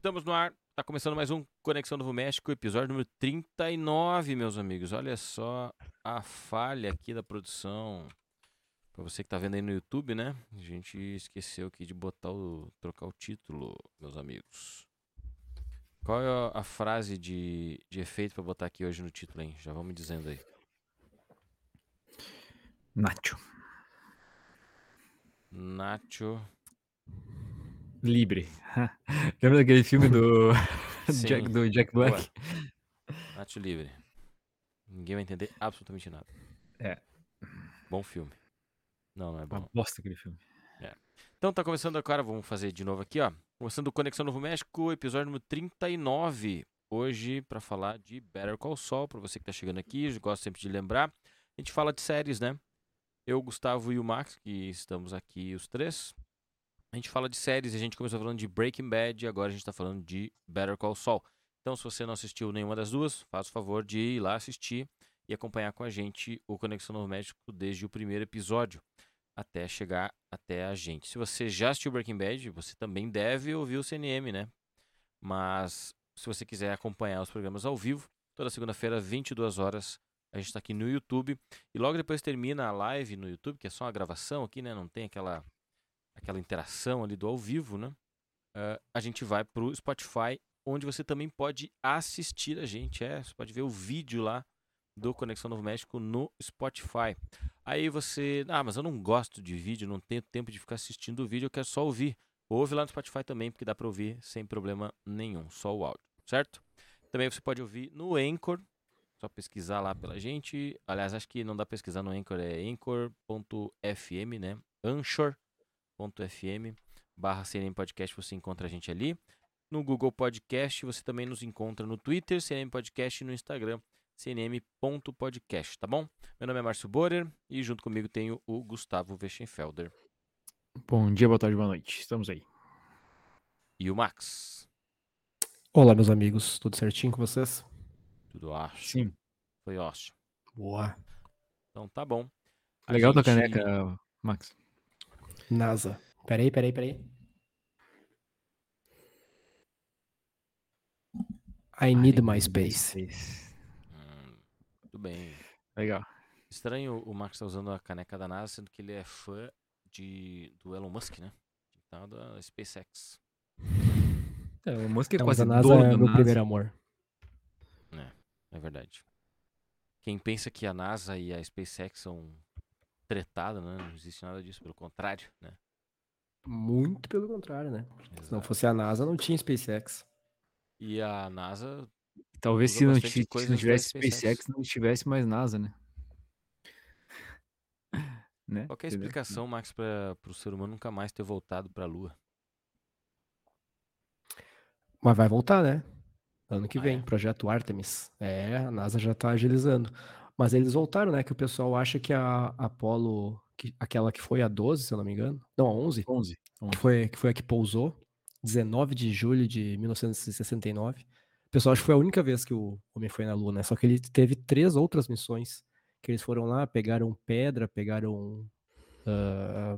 Estamos no ar. Tá começando mais um Conexão Novo México, episódio número 39, meus amigos. Olha só a falha aqui da produção. Pra você que tá vendo aí no YouTube, né? A gente esqueceu aqui de botar o trocar o título, meus amigos. Qual é a- frase de, de efeito pra botar aqui hoje no título, hein? Já vamos dizendo aí. Nacho. Nacho. Libre. Lembra daquele filme do. Jack, do Jack Black? Nacho Livre. Ninguém vai entender absolutamente nada. É. Bom filme. Não, não é bom. Uma bosta aquele filme. Então tá começando agora, vamos fazer de novo aqui, ó. Começando o Conexão Novo México, episódio número 39. Hoje pra falar de Better Call Saul, pra você que tá chegando aqui, eu gosto sempre de lembrar. A gente fala de séries, né? Eu, Gustavo e o Max, que estamos aqui os três. A gente fala de séries, a gente começou falando de Breaking Bad e agora a gente tá falando de Better Call Saul. Então, se você não assistiu nenhuma das duas, faça o favor de ir lá assistir e acompanhar com a gente o Conexão Novo México desde o primeiro episódio até chegar até a gente. Se você já assistiu Breaking Bad, você também deve ouvir o CNM, né? Mas se você quiser acompanhar os programas ao vivo, toda segunda-feira, 22 horas, a gente está aqui no YouTube. E logo depois termina a live no YouTube, que é só uma gravação aqui, né? Não tem aquela, aquela interação ali do ao vivo, né? Ah, a gente vai pro Spotify, onde você também pode assistir a gente. É, você pode ver o vídeo lá do Conexão Novo México no Spotify. Aí você, ah, mas eu não gosto de vídeo, não tenho tempo de ficar assistindo o vídeo, eu quero só ouvir. Ouve lá no Spotify também, porque dá para ouvir sem problema nenhum, só o áudio, certo? Também você pode ouvir no Anchor, só pesquisar lá pela gente. Aliás, acho que não dá pesquisar no Anchor, é anchor.fm, né? anchor.fm barra CNM Podcast, você encontra a gente ali. No Google Podcast, você também nos encontra no Twitter, CNM Podcast e no Instagram, cnm.podcast, tá bom? Meu nome é Márcio Borer e junto comigo tenho o Gustavo Weschenfelder Bom dia, boa tarde, boa noite. Estamos aí. e o Max. Olá, meus amigos, tudo certinho com vocês? Tudo acho. Sim. Foi ótimo. Boa. Então tá bom. A Legal tua gente- caneca, Max. NASA. Peraí, peraí, peraí. I need my space. Hum, muito bem. Legal. Estranho o Max tá usando a caneca da NASA, sendo que ele é fã de, do Elon Musk, né? Então, da SpaceX. É, o Musk é Não, mas quase a NASA dono é meu NASA. primeiro amor. É verdade. Quem pensa que a NASA e a SpaceX são tretadas, né? Não existe nada disso, pelo contrário, né? Muito pelo contrário, né? Se não Exato. fosse a NASA, não tinha SpaceX. E a NASA, Talvez se não, se não tivesse SpaceX. SpaceX, não tivesse mais NASA, né? né? qual que é a explicação, Max, para o ser humano nunca mais ter voltado para a Lua? Mas vai voltar, né? Ano que Ah, vem, é? projeto Artemis. É, a NASA já tá agilizando. Mas eles voltaram, né? Que o pessoal acha que a Apollo, que- aquela que foi a 12, se eu não me engano. Não, a 11. 11. que foi, que foi a que pousou, 19 de julho de 1969. O pessoal acha que foi a única vez que o homem foi na Lua, né? Só que ele teve três outras missões que eles foram lá, pegaram pedra, pegaram ah,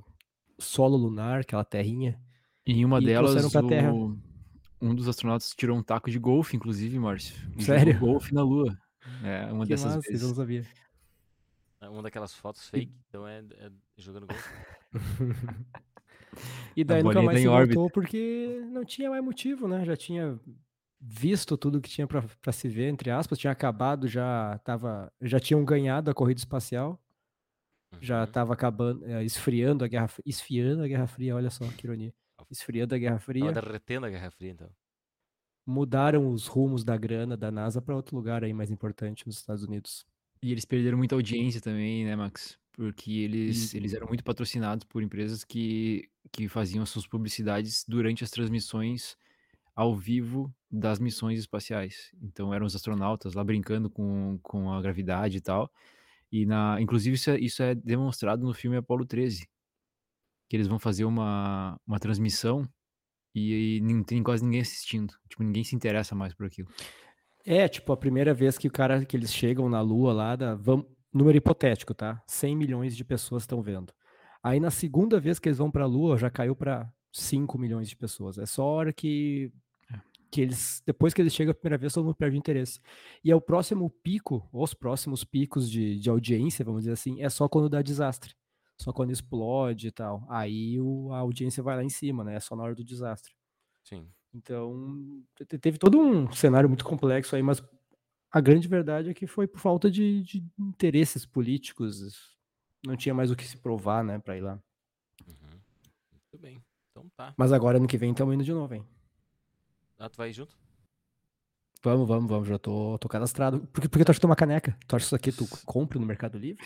solo lunar, aquela terrinha. E em uma E delas, pra Terra. o- um dos astronautas tirou um taco de golfe, inclusive, Márcio. Sério? golfe na Lua. É, uma Que dessas massa, eu vezes. não sabia. É uma daquelas fotos fake, então é, é jogando gol. E daí nunca mais se órbita. voltou porque não tinha mais motivo, né? Já tinha visto tudo que tinha pra pra se ver, entre aspas, tinha acabado, já tava, já tinham ganhado a corrida espacial. já Uhum. estava acabando, eh, esfriando a Guerra Fria, esfriando a Guerra Fria, olha só que ironia. Esfriando a Guerra Tava Fria, derretendo a Guerra Fria, então. Mudaram os rumos da grana da NASA para outro lugar aí mais importante nos Estados Unidos. E eles perderam muita audiência também, né, Max? porque eles, eles eram muito patrocinados por empresas que, que faziam as suas publicidades durante as transmissões ao vivo das missões espaciais. Então eram os astronautas lá brincando com, com a gravidade e tal. E na, inclusive isso é, isso é demonstrado no filme Apollo 13, que eles vão fazer uma, uma transmissão e, e não tem quase ninguém assistindo. Tipo, ninguém se interessa mais por aquilo. É, tipo, a primeira vez que o cara que eles chegam na Lua lá, da, vamos, número hipotético, tá? 100 milhões de pessoas estão vendo. Aí na segunda vez que eles vão para a Lua, já caiu para 5 milhões de pessoas. É só a hora que que eles depois que eles chegam a primeira vez, todo mundo perde interesse. E é o próximo pico, os próximos picos de, de audiência, vamos dizer assim, é só quando dá desastre. Só quando explode e tal. Aí o, a audiência vai lá em cima, né? É só na hora do desastre. Sim. Então, teve todo um cenário muito complexo aí, mas a grande verdade é que foi por falta de, de interesses políticos. Não tinha mais o que se provar, né, pra ir lá. Uhum. Muito bem. Então tá. Mas agora, ano que vem, estamos indo de novo, hein? Ah, tu vai junto? Vamos, vamos, vamos. Já tô, tô cadastrado. Por que, por que tu acha que tem uma caneca? Tu acha que isso aqui tu compra no Mercado Livre?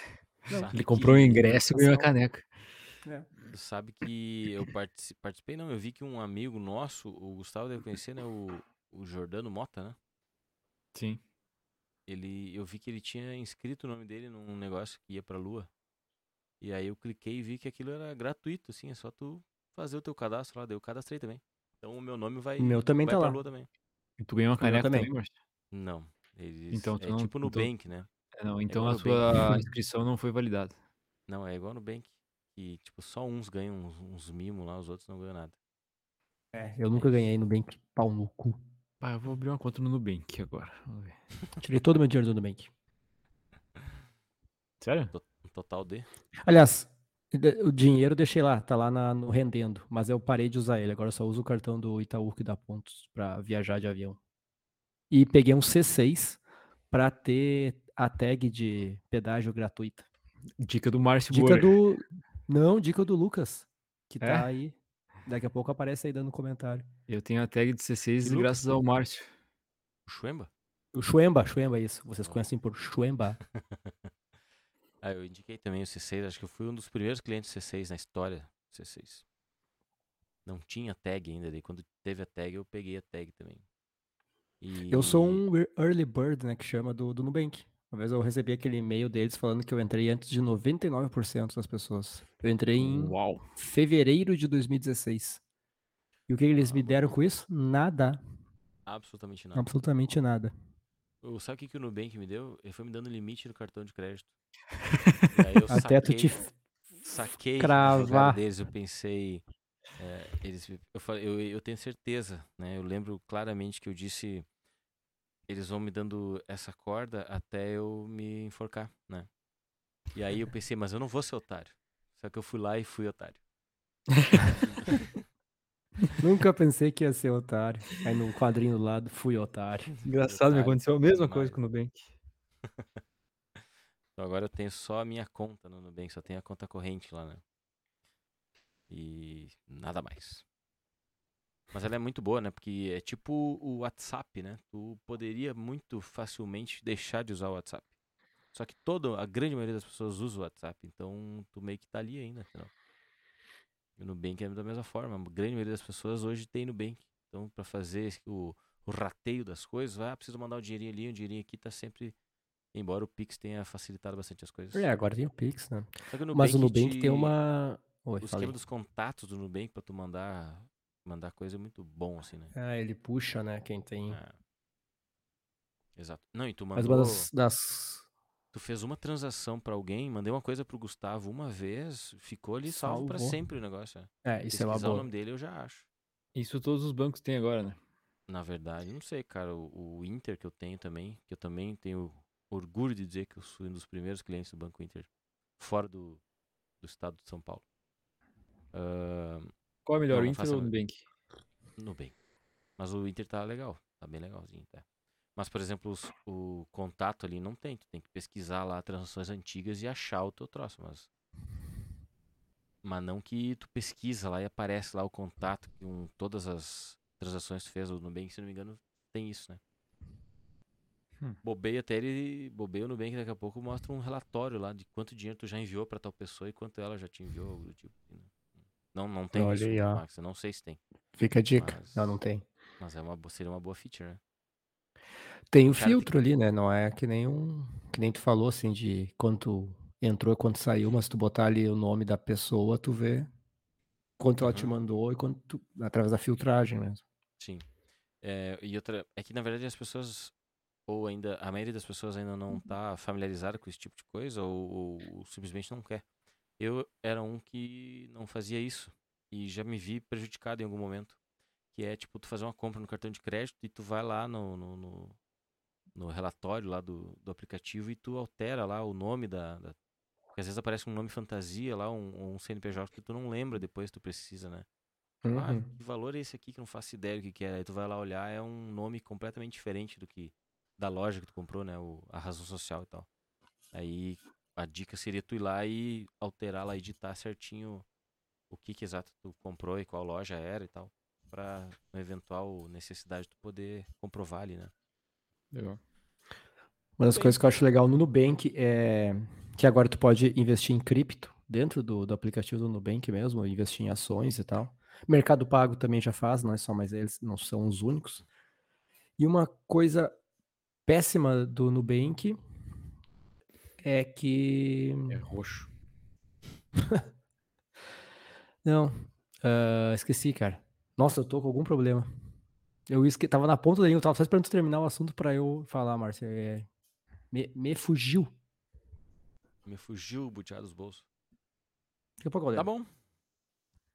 Sabe Ele comprou o que- ingresso e ganhou a caneca. Tu sabe que eu partici- participei, não, eu vi que um amigo nosso, o Gustavo deve conhecer, né, o, o Jordano Mota, né? Sim. Ele, eu vi que ele tinha inscrito o nome dele num negócio que ia pra Lua. E aí eu cliquei e vi que aquilo era gratuito, assim, é só tu fazer o teu cadastro lá, daí eu cadastrei também. Então o meu nome vai, O meu também vai tá pra lá. Lua também. E tu ganhou uma caneca também. também? Não, eles, Então é não- tipo no então- Nubank, né? É, Não, então igual a sua inscrição não foi validada. Não, é igual no Nubank, que tipo só uns ganham uns, uns mimos lá, os outros não ganham nada. É, eu nunca ganhei no Nubank. Pau no cu. Ah, eu vou abrir uma conta no Nubank agora. Vamos ver. Tirei todo o meu dinheiro do Nubank. Sério? Um total de. Aliás, o dinheiro eu deixei lá, tá lá na- no rendendo, mas eu parei de usar ele. Agora eu só uso o cartão do Itaú que dá pontos pra viajar de avião. E peguei um C6 pra ter a tag de pedágio gratuita. Dica do Márcio Dica Borer. do. Não, dica do Lucas. Que É? tá aí. Daqui a pouco aparece aí dando comentário. Eu tenho a tag de C6 E Lucas? graças ao Márcio. O Schwemba? O Chuemba, Chuemba, isso. Vocês conhecem por Chuemba. Ah, eu indiquei também o C6, acho que eu fui um dos primeiros clientes C6 na história do C6. Não tinha tag ainda, daí quando teve a tag eu peguei a tag também. E... Eu sou um ear- early bird, né, que chama do, do Nubank. Uma vez eu recebi aquele e-mail deles falando que eu entrei antes de 99% das pessoas. Eu entrei em Uau. fevereiro de 2016. E o que eles me deram com isso? Nada. Absolutamente nada. Absolutamente nada. O- Sabe o que, que o Nubank me deu? Ele foi me dando limite no cartão de crédito. E aí eu Até tu saquei, te. f- saquei cravar. deles, eu pensei. é, eles, eu, falei, eu, eu tenho certeza, né? Eu lembro claramente que eu disse. Eles vão me dando essa corda até eu me enforcar, né? E aí eu pensei, mas eu não vou ser otário. Só que eu fui lá e fui otário. Nunca pensei que ia ser otário. Aí no quadrinho do lado, fui otário. Engraçado, me aconteceu a mesma coisa com o Nubank. Então agora eu tenho só a minha conta no Nubank, só tenho a conta corrente lá, né? E nada mais. Mas ela é muito boa, né? Porque é tipo o WhatsApp, né? Tu poderia muito facilmente deixar de usar o WhatsApp. Só que toda, a grande maioria das pessoas usa o WhatsApp, então tu meio que tá ali ainda, entendeu? E o Nubank é da mesma forma, a grande maioria das pessoas hoje tem Nubank. Então, pra fazer o, o rateio das coisas, ah, preciso mandar um dinheirinho ali, um dinheirinho aqui, tá sempre Embora o Pix tenha facilitado bastante as coisas. É, agora tem o Pix, né? Só que o Mas o Nubank Nubank te- tem uma. Oi, O falei. esquema dos contatos do Nubank pra tu mandar, mandar coisa é muito bom, assim, né? Ah, ele puxa, né? Quem tem. É. Exato. Não, e tu Mas mandou... uma das, das- Tu fez uma transação pra alguém, mandei uma coisa pro Gustavo uma vez, ficou ali salvo pra Salvou. sempre o negócio. É. É, isso é uma Pesquisar o boa. nome dele eu já acho. Isso todos os bancos têm agora, né? Na verdade, não sei, cara. O, o Inter que eu tenho também, que eu também tenho orgulho de dizer que eu fui um dos primeiros clientes do Banco Inter, fora do, do estado de São Paulo. Ah, Qual é melhor, o Inter ou o Nubank? Nubank. Mas o Inter tá legal, tá bem legalzinho, tá? Mas, por exemplo, os- o contato ali não tem. Tu tem que pesquisar lá transações antigas e achar o teu troço, mas. Mas não que tu pesquisa lá e aparece lá o contato com todas as transações que tu fez. O Nubank, se não me engano, tem isso, né? Bobeia até ele. Bobeia o Nubank daqui a pouco mostra um relatório lá de quanto dinheiro tu já enviou pra tal pessoa e quanto ela já te enviou, algo do tipo. Não, não tem Olha isso, aí, ó. Max. Eu não sei se tem. Fica a dica. Mas- Não, não tem. Mas é uma, seria uma boa feature, né? Tem o Cara, tem- filtro ali, né? Não é que nem um. Que nem tu falou, assim, de quanto entrou e quanto saiu, mas tu botar ali o nome da pessoa, tu vê quanto ela te Uhum. mandou e quanto. tu- através da filtragem mesmo. Sim. É, e outra, é que na verdade as pessoas, ou ainda, a maioria das pessoas ainda não tá familiarizada com esse tipo de coisa, ou, ou simplesmente não quer. Eu era um que não fazia isso, e já me vi prejudicado em algum momento. Que é tipo, tu fazer uma compra no cartão de crédito e tu vai lá no, no, no, no relatório lá do, do aplicativo e tu altera lá o nome da. da- porque às vezes aparece um nome fantasia lá, um, um CNPJ que tu não lembra depois tu precisa, né? Ah, Uhum. que valor é esse aqui que eu não faço ideia do que, que é? Aí tu vai lá olhar, é um nome completamente diferente do que da loja que tu comprou, né? O, a razão social e tal. Aí a dica seria tu ir lá e alterar lá, editar certinho o que que exato tu comprou e qual loja era e tal. Pra uma eventual necessidade tu poder comprovar ali, né? Legal. Uma das Bem- coisas que eu acho legal no Nubank é que agora tu pode investir em cripto dentro do, do aplicativo do Nubank mesmo, investir em ações e tal. Mercado Pago também já faz, não é só mais eles, não são os únicos. E uma coisa péssima do Nubank é que. É roxo. Não, ah, esqueci, cara. Nossa, eu tô com algum problema. Eu esque... tava na ponta da língua, eu tava só esperando terminar o assunto pra eu falar, Márcia. É... Me, me fugiu. Me fugiu o buteado dos bolsos. Daqui a pouco eu Tá bom.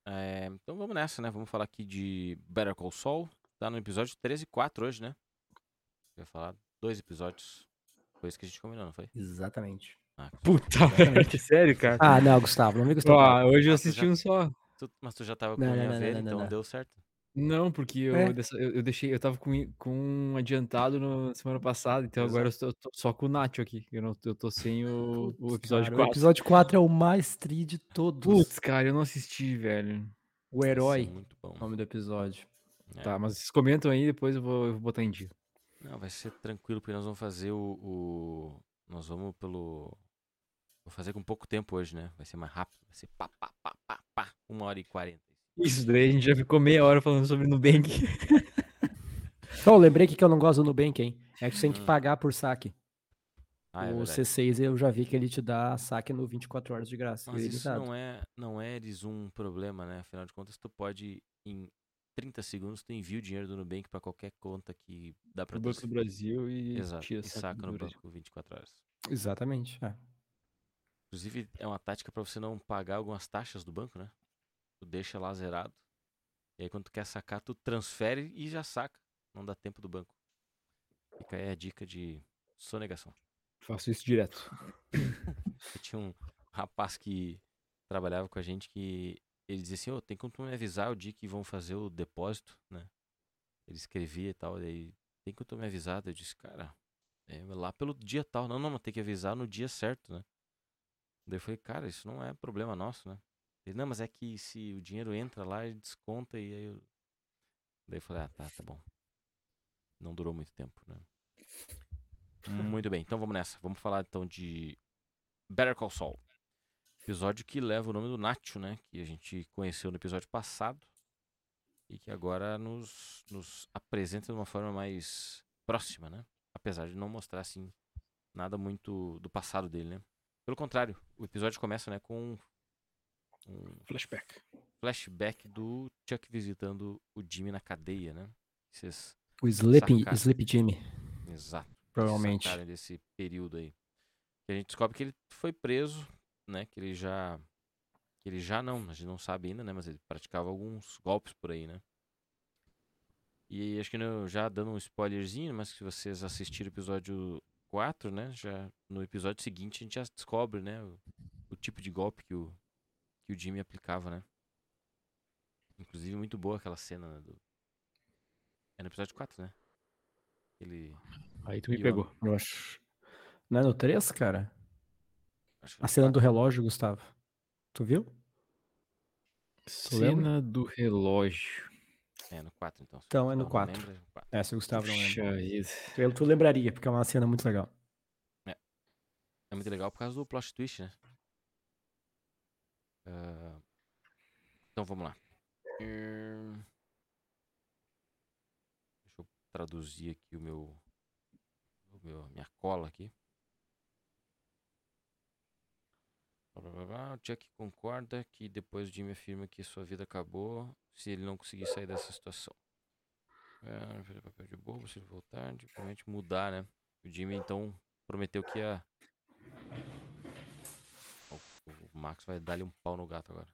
É, então vamos nessa, né? Vamos falar aqui de Better Call Saul. Tá no episódio 13 e 4 hoje, né? Eu ia falar dois episódios. Foi isso que a gente combinou, não foi? Exatamente. Ah, Puta merda, sério, cara? Ah, não, Gustavo, não me Gustavo. Ó, hoje eu Ah, assisti já- um só. tu- mas tu já tava com Não, a não, minha não, velha, não, não, então não. deu certo. Não, porque eu, É. eu, eu deixei, eu tava com, com um adiantado na semana passada, então agora eu tô, eu tô só com o Nacho aqui. Eu, não, eu tô sem o, o episódio Cara, 4. O episódio 4 é o mais tri de todos. Putz, cara, eu não assisti, velho. o ser herói, muito bom. nome do episódio. É. Tá, mas vocês comentam aí, depois eu vou, eu vou botar em dia. Não, vai ser tranquilo, porque nós vamos fazer o, o- Nós vamos pelo. Vou fazer com pouco tempo hoje, né? Vai ser mais rápido. Vai ser pá, pá, pá, pá, pá. Uma hora e quarenta. Isso daí a gente já ficou meia hora falando sobre Nubank. Então, eu lembrei que eu não gosto do Nubank, hein? É que tu tem que Hum. pagar por saque. Ah, é o verdade. C6 eu já vi que ele te dá saque no 24 horas de graça. Mas isso não é, não é eles um problema, né? Afinal de contas, tu pode, em 30 segundos, tu envia o dinheiro do Nubank pra qualquer conta que dá pra Pro tu Banco do Brasil e Exato, tira e saca no banco 24 horas. Exatamente. é. Inclusive, é uma tática pra você não pagar algumas taxas do banco, né? Tu deixa lá zerado. E aí, quando tu quer sacar, tu transfere e já saca. Não dá tempo do banco. Fica aí a dica de sonegação. Faço isso direto. Eu tinha um rapaz que trabalhava com a gente que ele dizia assim, ô, tem como tu me avisar o dia que vão fazer o depósito, né? Ele escrevia e tal, daí tem como tu me avisar? Eu disse, cara, é lá pelo dia tal. Não, não, mas tem que avisar no dia certo, né? Daí eu falei, cara, isso não é problema nosso, né? Ele, não, mas é que se o dinheiro entra lá, ele desconta e aí eu... Daí eu falei, ah, tá, tá bom. Não durou muito tempo, né? Muito bem, então vamos nessa. Vamos falar então de Better Call Saul. Episódio que leva o nome do Nacho, né? Que a gente conheceu no episódio passado. E que agora nos, nos apresenta de uma forma mais próxima, né? Apesar de não mostrar, assim, nada muito do passado dele, né? Pelo contrário, o episódio começa, né, com um Flashback. flashback do Chuck visitando o Jimmy na cadeia, né? Vocês, O Sacar. Sleep Jimmy, exato. provavelmente. desse período aí. Que a gente descobre que ele foi preso, né? Que ele já. Que ele já não, a gente não sabe ainda, né? Mas ele praticava alguns golpes por aí, né? E acho que no- já dando um spoilerzinho, mas se vocês assistiram o episódio 4, né? Já no episódio seguinte a gente já descobre, né? O, o tipo de golpe que o, que o Jimmy aplicava, né? Inclusive muito boa aquela cena né, do. É no episódio 4, né? Ele. Aí tu me pegou. Eu acho. Não é no 3, cara? É A cena do 4. relógio, Gustavo. Tu viu? lembra? Cena do relógio. É, no 4, então. Então é no Gustavo não 4. lembra, é no 4. É, se o Gustavo não lembra. Tu, tu lembraria, porque é uma cena muito legal. É muito legal por causa do plot twist, né? Ah, então vamos lá. Hum, Deixa eu traduzir aqui o meu, o meu minha cola aqui. Blá, blá, blá, blá. O Chuck concorda que depois o Jimmy afirma que sua vida acabou se ele não conseguir sair dessa situação. É, fazer papel de bobo, se ele voltar, simplesmente mudar, né? O Jimmy então prometeu que ia O Max vai dar-lhe um pau no gato agora.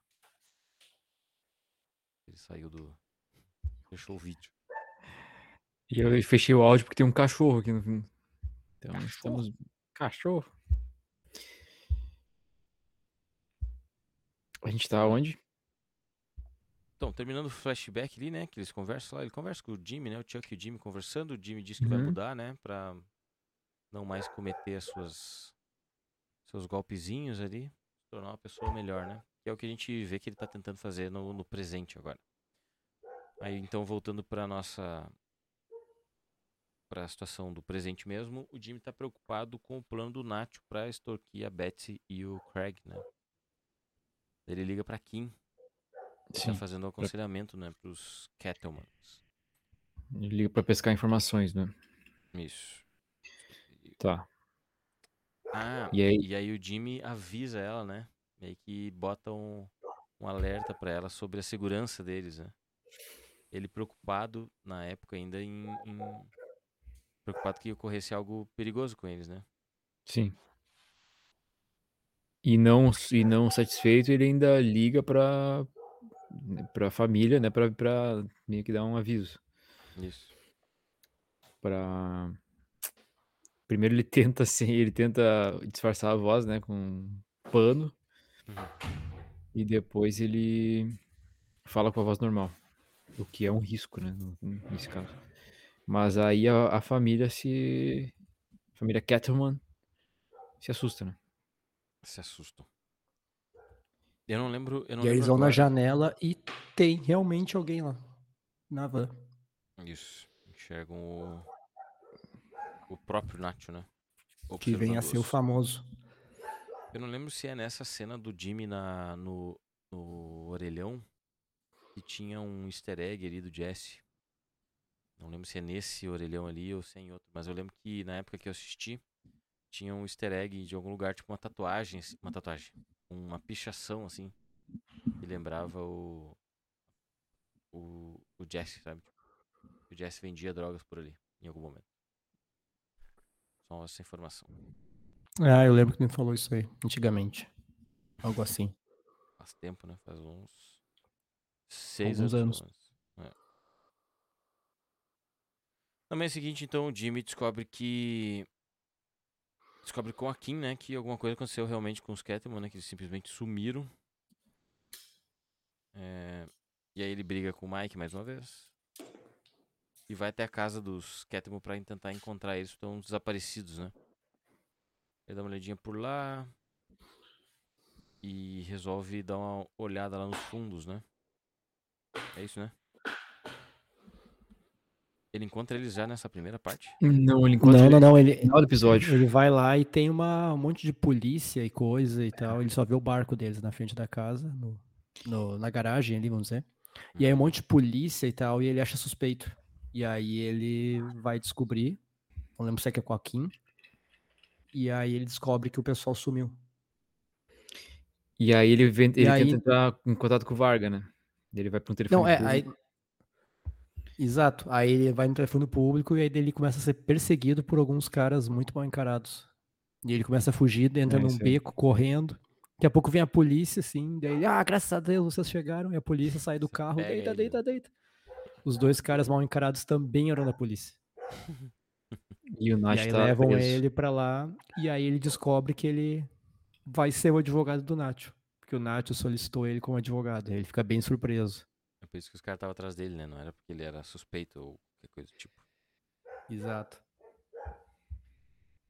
Ele saiu do. Fechou o vídeo. E eu fechei o áudio porque tem um cachorro aqui no fundo. Então estamos. Cachorro? A gente tá onde? Então, terminando o flashback ali, né? Que eles conversam lá. Ele conversa com o Jimmy, né? O Chuck e o Jimmy conversando. O Jimmy diz que vai Uhum. mudar, né? Pra não mais cometer as suas. Seus golpezinhos ali. Se tornar uma pessoa melhor, né? Que é o que a gente vê que ele tá tentando fazer no, no presente agora. Aí, então, voltando pra nossa. Pra situação do presente mesmo, o Jimmy tá preocupado com o plano do Nacho pra extorquir a Betsy e o Craig, né? Ele liga pra Kim, ele tá Sim. fazendo um aconselhamento, né, pros Kettlemans. Ele liga pra pescar informações, né? Isso. Tá. Ah, E aí? e aí o Jimmy avisa ela, né? Meio que bota um, um alerta pra ela sobre a segurança deles, né? Ele preocupado, na época ainda, em, em- Preocupado que ocorresse algo perigoso com eles, né? Sim. E não, e não satisfeito, ele ainda liga pra, pra família, né? Pra meio que dar um aviso. Isso. Pra... Primeiro ele tenta assim, ele tenta disfarçar a voz, né? Com um pano. Uhum. E depois ele fala com a voz normal. O que é um risco, né? Nesse caso. Mas aí a, a família se. A família Cattleman se assusta, né? Se assustam. Eu não lembro. Eu não E aí eles vão na janela e tem realmente alguém lá. Na van. Isso. Enxergam o. O próprio Nacho, né? Que vem a ser o famoso. Eu não lembro se é nessa cena do Jimmy na, no, no orelhão que tinha um easter egg ali do Jesse. Não lembro se é nesse orelhão ali ou se é em outro, mas eu lembro que na época que eu assisti tinha um easter egg de algum lugar, tipo uma tatuagem, assim- uma tatuagem, uma pichação assim, que lembrava o o, o Jesse, sabe? O Jesse vendia drogas por ali em algum momento. Só essa informação. Ah, eu lembro que me falou isso aí, antigamente. Algo assim. Faz tempo, né? Faz uns seis Alguns anos. anos. É. Na manhã seguinte, então, o Jimmy descobre que. Descobre com a Kim, né? Que alguma coisa aconteceu realmente com os Catman, né? Que eles simplesmente sumiram. É, E aí ele briga com o Mike mais uma vez. E vai até a casa dos Catman pra tentar encontrar eles, estão desaparecidos, né? Ele dá uma olhadinha por lá. E resolve dar uma olhada lá nos fundos, né? É isso, né? Ele encontra eles já nessa primeira parte. Não, ele encontra Não, ele não, não. Ele, no final do episódio. ele vai lá e tem uma, um monte de polícia e coisa e tal. Ele só vê o barco deles na frente da casa, no, no- na garagem ali, vamos dizer. E aí um monte de polícia e tal, e ele acha suspeito. E aí ele vai descobrir, não lembro se é que é com a Kim, e aí ele descobre que o pessoal sumiu. E aí ele, vem, ele aí- tenta entrar em contato com o Varga, né? Ele vai para um telefone Não, é, aí... Exato, aí ele vai no telefone público e aí ele começa a ser perseguido por alguns caras muito mal encarados. E ele começa a fugir, entra É, num aí. beco, correndo. Daqui a pouco vem a polícia, assim, daí ele, ah, graças a Deus vocês chegaram, e a polícia sai do carro, pega deita, deita, deita. Os dois caras mal encarados também eram da polícia. E o Nath e aí tá levam preso. ele pra lá, e aí ele descobre que ele vai ser o advogado do Nacho. Porque o Nacho solicitou ele como advogado. Aí ele fica bem surpreso. É por isso que os caras estavam atrás dele, né? Não era porque ele era suspeito ou qualquer coisa do tipo. Exato.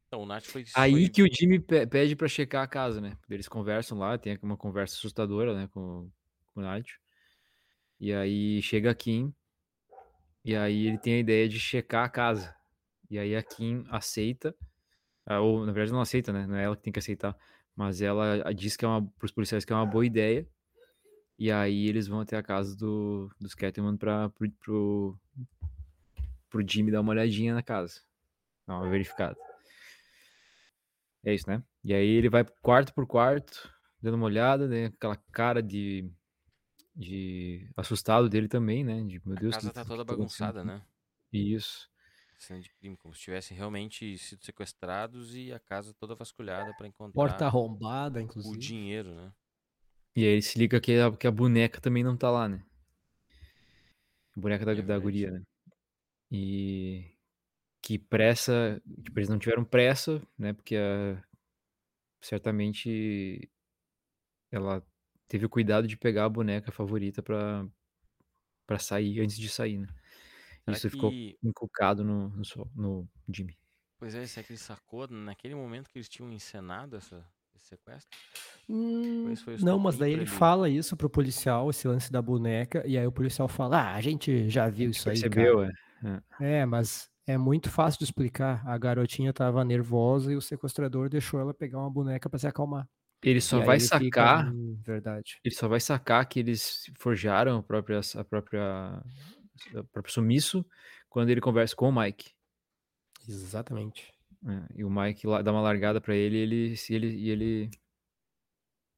Então, o Nath foi. Aí foi- que o Jimmy pe- pede pra checar a casa, né? Eles conversam lá, tem uma conversa assustadora, né, com, com o Nath. E aí chega a Kim E aí ele tem a ideia de checar a casa. E aí a Kim aceita, ah, ou na verdade não aceita, né? Não é ela que tem que aceitar, mas ela diz que é uma pros policiais que é uma boa ideia. E aí eles vão até a casa do, dos Catman pra, pro, pro, pro Jimmy dar uma olhadinha na casa. Dar uma verificada. É isso, né? E aí ele vai quarto por quarto, dando uma olhada, né? Aquela cara de, de assustado dele também, né? De, meu Deus, a casa que- tá que toda tá acontecendo bagunçada, né? Isso. Cena de crime, como se tivessem realmente sido sequestrados e a casa toda vasculhada pra encontrar Porta arrombada, o inclusive. dinheiro, né? E aí ele se liga que a, que a boneca também não tá lá, né? A boneca da, É da guria, né? E que pressa, tipo, eles não tiveram pressa, né? Porque a, certamente ela teve o cuidado de pegar a boneca favorita pra, pra sair, antes de sair, né? Será Isso ficou que. inculcado no, no, Sol- no Jimmy. Pois é, será que ele sacou naquele momento que eles tinham encenado essa, esse sequestro? Hum, não, mas daí ele fala isso pro policial, esse lance da boneca, e aí o policial fala: Ah, a gente já viu isso aí, cara. Percebeu, é? É, mas é muito fácil de explicar. A garotinha tava nervosa e o sequestrador deixou ela pegar uma boneca pra se acalmar. Ele E só aí vai ele fica, sacar "Hum, verdade. ele só vai sacar que eles forjaram a própria, a própria, o próprio sumiço quando ele conversa com o Mike. Exatamente. Né? E o Mike dá uma largada pra ele, e ele, se ele, e ele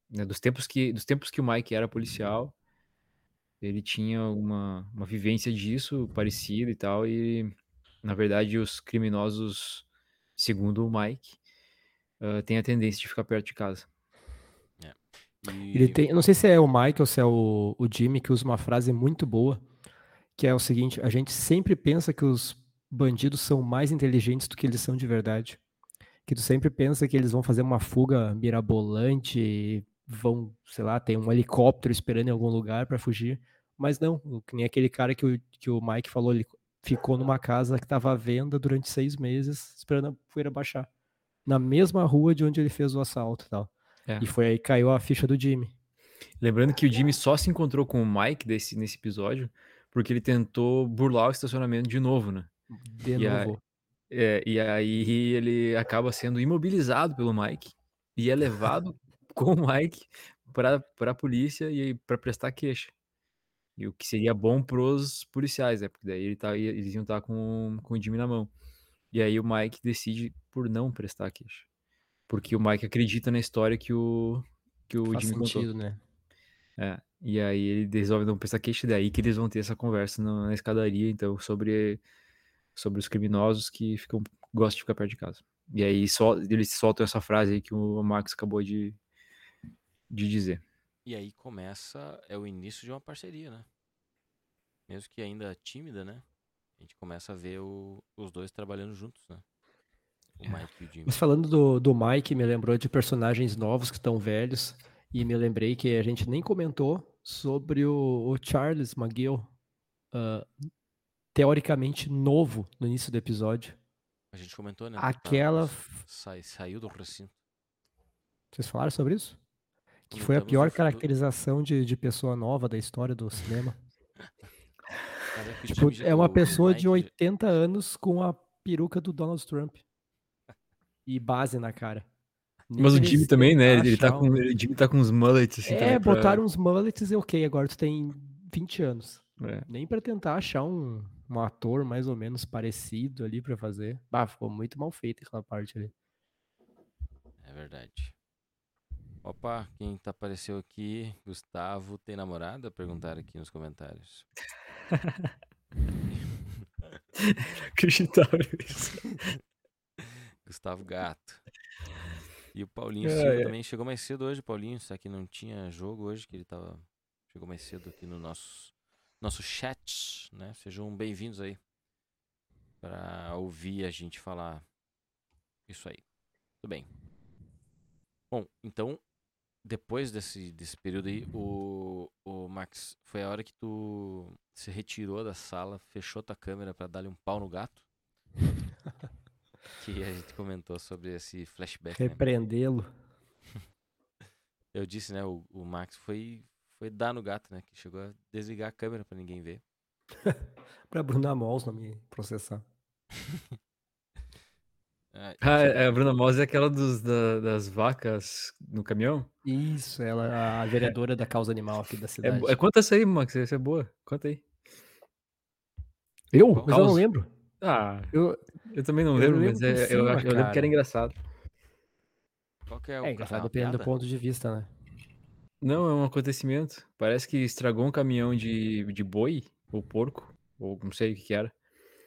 né, dos tempos que dos tempos que o Mike era policial, ele tinha uma, uma vivência disso parecida e tal, e na verdade os criminosos, segundo o Mike, ah, têm a tendência de ficar perto de casa. E... Ele tem, eu não sei se é o Mike ou se é o, o Jimmy que usa uma frase muito boa, que é o seguinte: a gente sempre pensa que os bandidos são mais inteligentes do que eles são de verdade. Que tu sempre pensa que eles vão fazer uma fuga mirabolante, vão, sei lá, tem um helicóptero esperando em algum lugar pra fugir. Mas não, que nem aquele cara que o, que o Mike falou, ele ficou numa casa que estava à venda durante seis meses, esperando a poeira baixar. Na mesma rua de onde ele fez o assalto e tal. É. E foi aí que caiu a ficha do Jimmy. Lembrando que o Jimmy só se encontrou com o Mike desse, nesse episódio porque ele tentou burlar o estacionamento de novo, né? De E aí- novo. É, e aí ele acaba sendo imobilizado pelo Mike e é levado com o Mike para a polícia e para prestar queixa. E o que seria bom pros policiais, né? Porque daí ele tá, eles iam estar com, com o Jimmy na mão. E aí o Mike decide por não prestar queixa. Porque o Mike acredita na história que o, que o Faz Jimmy contou. sentido, né? É, e aí ele resolve não prestar queixa, daí que eles vão ter essa conversa na, na escadaria, então, sobre, sobre os criminosos que ficam, gostam de ficar perto de casa. E aí só, eles soltam essa frase aí que o Max acabou de, de dizer. E aí começa, é o início de uma parceria, né? Mesmo que ainda tímida, né? A gente começa a ver o- os dois trabalhando juntos, né? O Mike e o Jimmy. Mas falando do, do Mike, me lembrou de personagens novos que estão velhos. E me lembrei que a gente nem comentou sobre o, o Charles McGill, ah, teoricamente novo no início do episódio. A gente comentou, né? Aquela. Tá, sai- saiu do recinto. Vocês falaram sobre isso? Que foi a pior caracterização de, de pessoa nova da história do cinema. É Tipo, é uma pessoa de Mike já- 80 anos com a peruca do Donald Trump. E base na cara. Nem Mas o Jimmy também, né? Ele tá com, ele- o Jimmy tá com uns mullets, assim, É, também pra- botaram uns mullets e ok, agora tu tem 20 anos. É. Nem pra tentar achar um, um ator mais ou menos parecido ali pra fazer. Bah, ficou muito mal feita aquela parte ali. É verdade. Opa, quem tá apareceu aqui, Gustavo, tem namorada? Perguntaram aqui nos comentários. Acreditável isso. Gustavo Gato. E o Paulinho É, Silva é. também chegou mais cedo hoje, Paulinho. Só que não tinha jogo hoje, que ele tava. Chegou mais cedo aqui no nosso, nosso chat, né? Sejam bem-vindos aí. Pra ouvir a gente falar isso aí. Tudo bem. Bom, então, depois desse, desse período aí, o, o Max, foi a hora que tu se retirou da sala, fechou tua câmera pra dar-lhe um pau no gato? que a gente comentou sobre esse flashback, né? Repreendê-lo. Eu disse, né, o, o Max foi, foi dar no gato, né? Que chegou a desligar a câmera pra ninguém ver. pra Bruna Mols não me processar. É, Ah, você- é, a Bruna Mos é aquela dos, da- das vacas no caminhão? Isso, ela é a vereadora da causa animal aqui da É, cidade. bo- é, conta essa aí, Max, essa é boa. Conta aí. Eu? Qual? Mas eu não lembro. Ah, Eu... eu também não Eu lembro, lembro mas é- eu, cima, eu lembro que era engraçado. Qual que é o É engraçado dependendo do ponto de vista, né? Não, é um acontecimento. Parece que estragou um caminhão de, de boi, ou porco, ou não sei o que que era.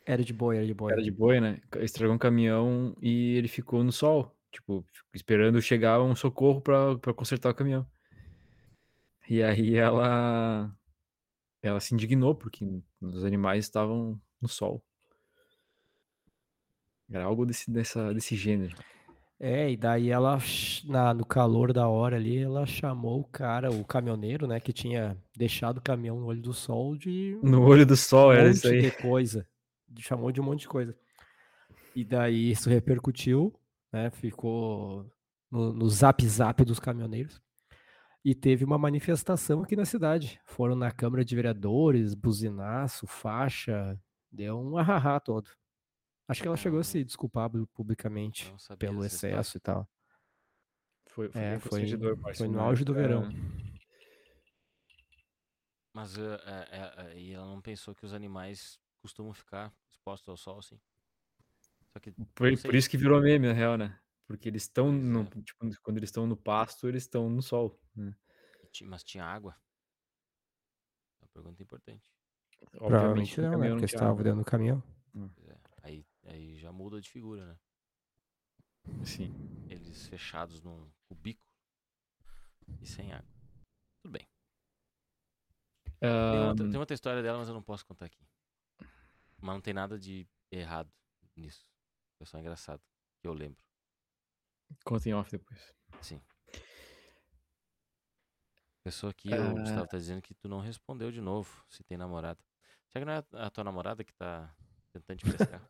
Era de boi, era de boi. Era de boi, né? Estragou um caminhão e ele ficou no sol, tipo, esperando chegar um socorro pra, pra consertar o caminhão. E aí ela ela se indignou porque os animais estavam no sol. Era algo desse, dessa, desse gênero. É, e daí ela, na, no calor da hora ali, ela chamou o cara, o caminhoneiro, né, que tinha deixado o caminhão no olho do sol de um No olho do sol era monte isso aí. de coisa. Chamou de um monte de coisa. E daí isso repercutiu, né? Ficou no, no zap zap dos caminhoneiros. E teve uma manifestação aqui na cidade. Foram na Câmara de Vereadores, buzinaço, faixa, deu um ahahá todo. Acho que ela chegou a se desculpar publicamente pelo história. excesso e tal. Foi, foi É, foi- foi no na auge do época- verão. Mas eh, é, é, é, e ela não pensou que os animais costumam ficar expostos ao sol, assim. Só que sei. por isso que virou meme, na real, né? Porque eles estão é. Tipo, quando eles estão no pasto, eles estão no sol. Né? mas tinha água. É uma pergunta importante. Provavelmente no não, né? Porque estava água. dentro do caminhão. Pois é, Aí, já muda de figura, né? Sim. Eles fechados num cubículo e sem água. Tudo bem. Tem, Ah, outra, tem outra história dela, mas eu não posso contar aqui. Mas não tem nada de errado nisso. É só engraçado. Que eu lembro. Conta em off depois. Pessoa aqui, Ah. o Gustavo tá dizendo que tu não respondeu de novo se tem namorada. Será que não é a tua namorada que tá tentando te pescar?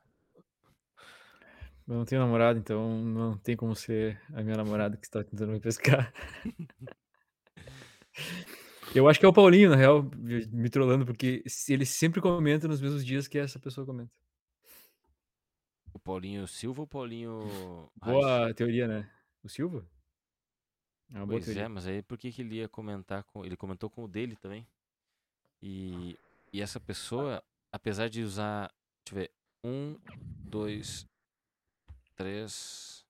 Eu não tenho namorado, então não tem como ser a minha namorada que está tentando me pescar. Eu acho que é o Paulinho, na real, me trollando, porque ele sempre comenta nos mesmos dias que essa pessoa comenta. o Paulinho Silva ou o Paulinho. Boa teoria, né? O Silva? É uma boa Pois teoria. é, mas aí por que, que ele ia comentar com. Ele comentou com o dele também. E, e essa pessoa, apesar de usar. Deixa eu ver. Um, dois, três,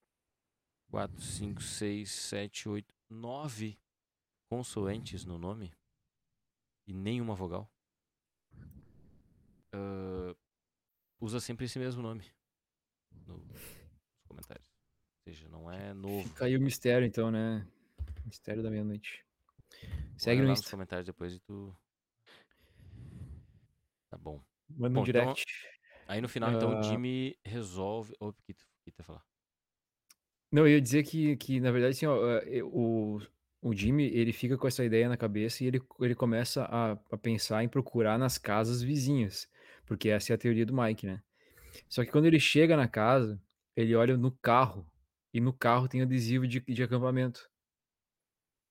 quatro, cinco, seis, sete, oito, nove consoantes no nome. E nenhuma vogal. ah, usa sempre esse mesmo nome. no- nos comentários. Ou seja, não é novo. Aí o mistério, então, né? Mistério da meia-noite. Segue no lá nos Insta. comentários depois e tu. Tá bom. Manda Bom, um então- direct. Aí no final, então, Ah. o Jimmy resolve. Opa, que tu, falar? Não, eu ia dizer que, que na verdade, assim, ó, eh, o, o Jimmy, ele fica com essa ideia na cabeça e ele, ele começa a, a pensar em procurar nas casas vizinhas, porque essa é a teoria do Mike, né? Só que quando ele chega na casa, ele olha no carro, e no carro tem adesivo de, de acampamento.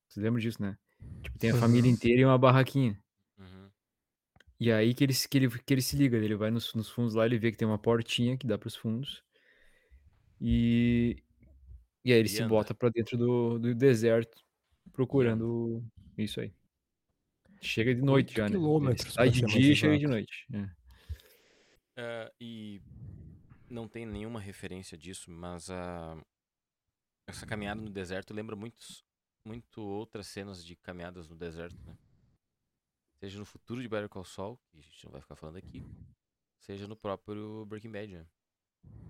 Você lembra disso, né? Tipo, tem a família inteira e uma barraquinha. Uhum. E aí que ele, se- que ele, que ele se liga, ele vai nos, nos fundos lá, ele vê que tem uma portinha que dá pros fundos. E, e aí ele E se anda. bota pra dentro do, do deserto, procurando isso aí. Chega de noite já, né? Quilômetros, sai de dia e chega de noite. é. Ah, e não tem nenhuma referência disso, mas a essa caminhada no deserto lembra muitos, muito outras cenas de caminhadas no deserto, né? Seja no futuro de Better Call Saul, que a gente não vai ficar falando aqui, seja no próprio Breaking Bad, né?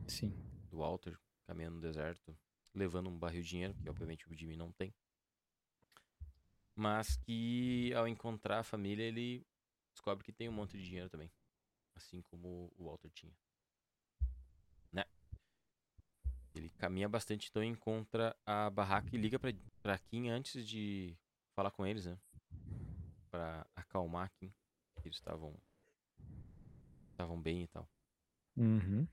Sim. Do Walter caminhando no deserto, levando um barril de dinheiro, que obviamente o Jimmy não tem. Mas que ao encontrar a família, ele descobre que tem um monte de dinheiro também. Assim como o Walter tinha. Né? Ele caminha bastante, então encontra a barraca e liga pra, pra Kim antes de falar com eles, né? Pra acalmar Kim. Eles estavam. Estavam bem e tal. Uhum.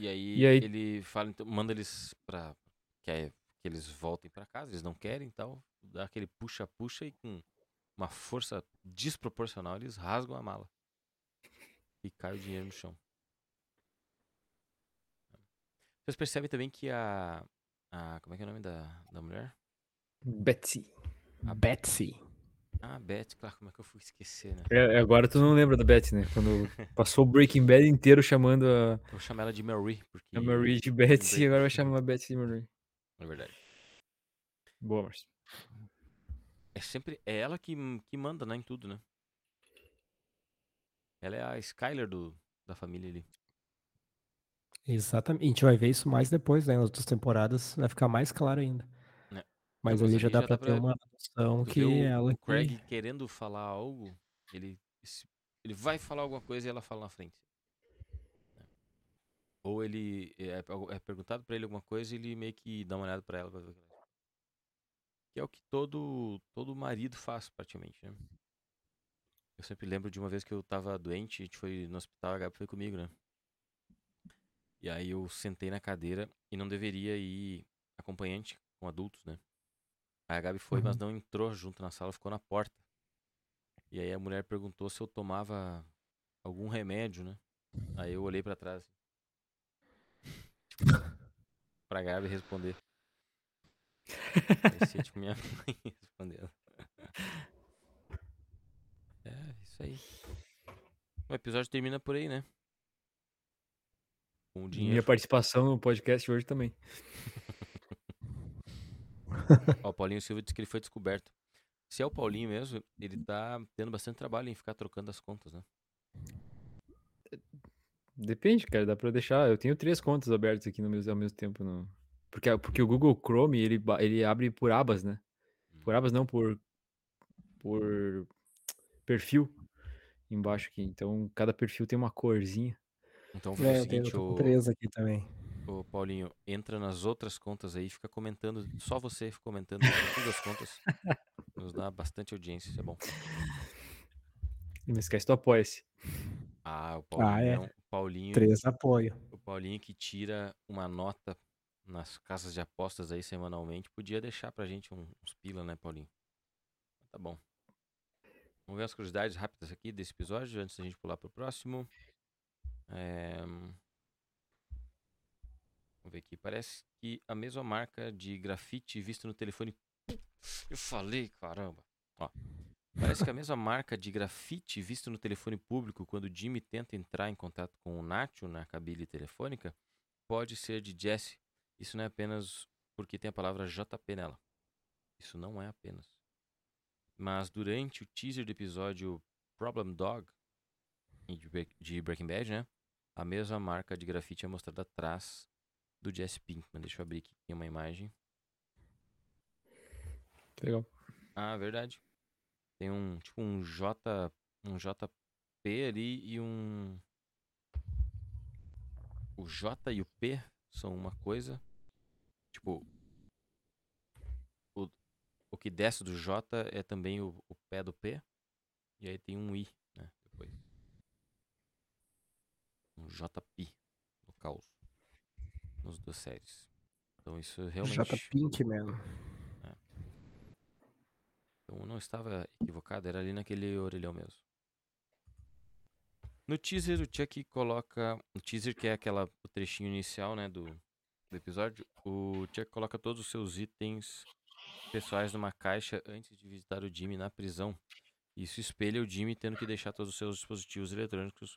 E aí, E aí- ele fala, então, manda eles pra. Que, é, que eles voltem pra casa, eles não querem e tal. Dá aquele puxa-puxa e com uma força desproporcional, eles rasgam a mala. E cai o dinheiro no chão. Vocês percebem também que a. a como é que é o nome da, da mulher? Betsy. A Betsy. Ah, Beth, claro, como é que eu fui esquecer, né? É, agora tu não lembra da Betsy, né? Quando passou o Breaking Bad inteiro chamando a, Vou chamar ela de Marie, porque. a Marie de Betsy, Breaking- agora vai chamar a Betsy de Marie. É verdade. Boa, Márcio. É sempre. É ela que, que manda, né, em tudo, né? Ela é a Skyler do, da família ali. Exatamente. A gente vai ver isso mais depois, né? Nas outras temporadas vai ficar mais claro ainda. É. Mas ali já dá dá ter uma noção que o, ela o que... Craig querendo falar algo, ele, ele vai falar alguma coisa e ela fala na frente. né? Ou ele é, é perguntado pra ele alguma coisa e ele meio que dá uma olhada pra ela pra ver o que ela Que é o que todo, todo marido faz, praticamente, né? Eu sempre lembro de uma vez que eu tava doente, a gente foi no hospital, a Gabi foi comigo, né? E aí eu sentei na cadeira e não deveria ir acompanhante com adultos, né? Aí a Gabi foi, mas não entrou junto na sala, ficou na porta. E aí a mulher perguntou se eu tomava algum remédio, né? Aí eu olhei pra trás. Tipo, pra Gabi responder. Parecia tipo minha mãe respondendo. É, isso aí. O episódio termina por aí, né? Com o Minha dinheiro. participação no podcast hoje também. Ó, o Paulinho Silva disse que ele foi descoberto. Se é o Paulinho mesmo, ele tá tendo bastante trabalho em ficar trocando as contas, né? Depende, cara, dá pra deixar. Eu tenho três contas abertas aqui no mesmo, ao mesmo tempo. No... Porque, porque o Google Chrome, ele, ele abre por abas, né? Por abas não, por, por perfil embaixo aqui. Então, cada perfil tem uma corzinha. Então vamos É, o eu, tenho, eu seguinte, tô com três aqui também. O Paulinho, entra nas outras contas aí, fica comentando, só você fica comentando todas as contas. Nos dá bastante audiência, isso é bom. E não esquece do apoia-se. Ah, o Paulinho é. é um- o Paulinho, Três apoio. o Paulinho que tira uma nota nas casas de apostas aí semanalmente, podia deixar pra gente uns pila, né, Paulinho? Tá bom. Vamos ver as curiosidades rápidas aqui desse episódio, antes da gente pular pro próximo. É, Vamos ver aqui. Parece que a mesma marca de grafite vista no telefone. Eu falei, caramba. Ó. Parece que a mesma marca de grafite visto no telefone público quando Jimmy tenta entrar em contato com o Nacho na cabine telefônica pode ser de Jesse. Isso não é apenas porque tem a palavra JP nela. Isso não é apenas. Mas durante o teaser do episódio Problem Dog de Breaking Bad, né? A mesma marca de grafite é mostrada atrás do Jesse Pinkman. Deixa eu abrir aqui uma imagem. Legal. Ah, verdade. Tem um, tipo, um J, um JP ali e um o J e o P são uma coisa. Tipo, o, o que desce do J é também o, o pé do P. E aí tem um I, né, depois. Um JP no caos. Nos duas séries. Então isso realmente J Pinkman. Então eu não estava equivocado, era ali naquele orelhão mesmo. No teaser, o Chuck coloca. O teaser, que é aquela, o trechinho inicial né, do, do episódio, o Chuck coloca todos os seus itens pessoais numa caixa antes de visitar o Jimmy na prisão. Isso espelha o Jimmy tendo que deixar todos os seus dispositivos eletrônicos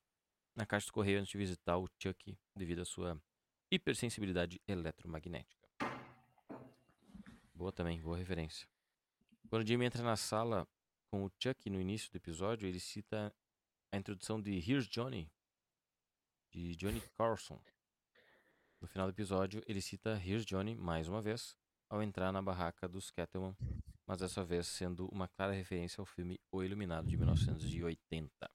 na caixa do correio antes de visitar o Chuck, devido à sua hipersensibilidade eletromagnética. Boa também, boa referência. Quando Jimmy entra na sala com o Chuck no início do episódio, ele cita a introdução de Here's Johnny, de Johnny Carson. No final do episódio, ele cita Here's Johnny mais uma vez, ao entrar na barraca dos Cattleman, mas dessa vez sendo uma clara referência ao filme O Iluminado de 1980.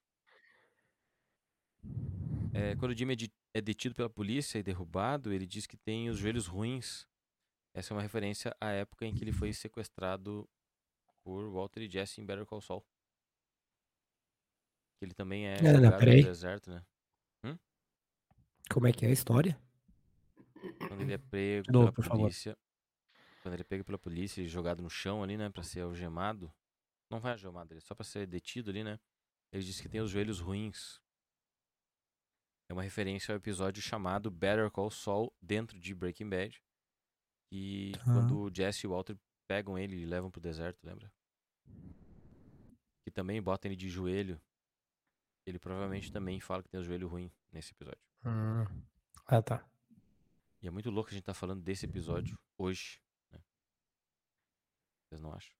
É, quando o Jimmy é é detido pela polícia e derrubado, ele diz que tem os joelhos ruins. Essa é uma referência à época em que ele foi sequestrado por Walter e Jesse em Better Call Saul. Que ele também é não, jogado peraí. no deserto, né? Como é que é a história? Quando ele é novo, pela por favor. polícia. Quando ele é pego pela polícia e jogado no chão ali, né? Pra ser algemado. Não vai a Geomada, ele é só pra ser detido ali, né? Ele disse que tem os joelhos ruins. É uma referência ao episódio chamado Better Call Saul dentro de Breaking Bad. E Tá. quando o Jesse e o Walter pegam ele e levam pro deserto, lembra? Que também botam ele de joelho. Ele provavelmente também fala que tem o joelho ruim nesse episódio. Hum. Ah, tá. E é muito louco a gente tá falando desse episódio hoje, né? Vocês não acham?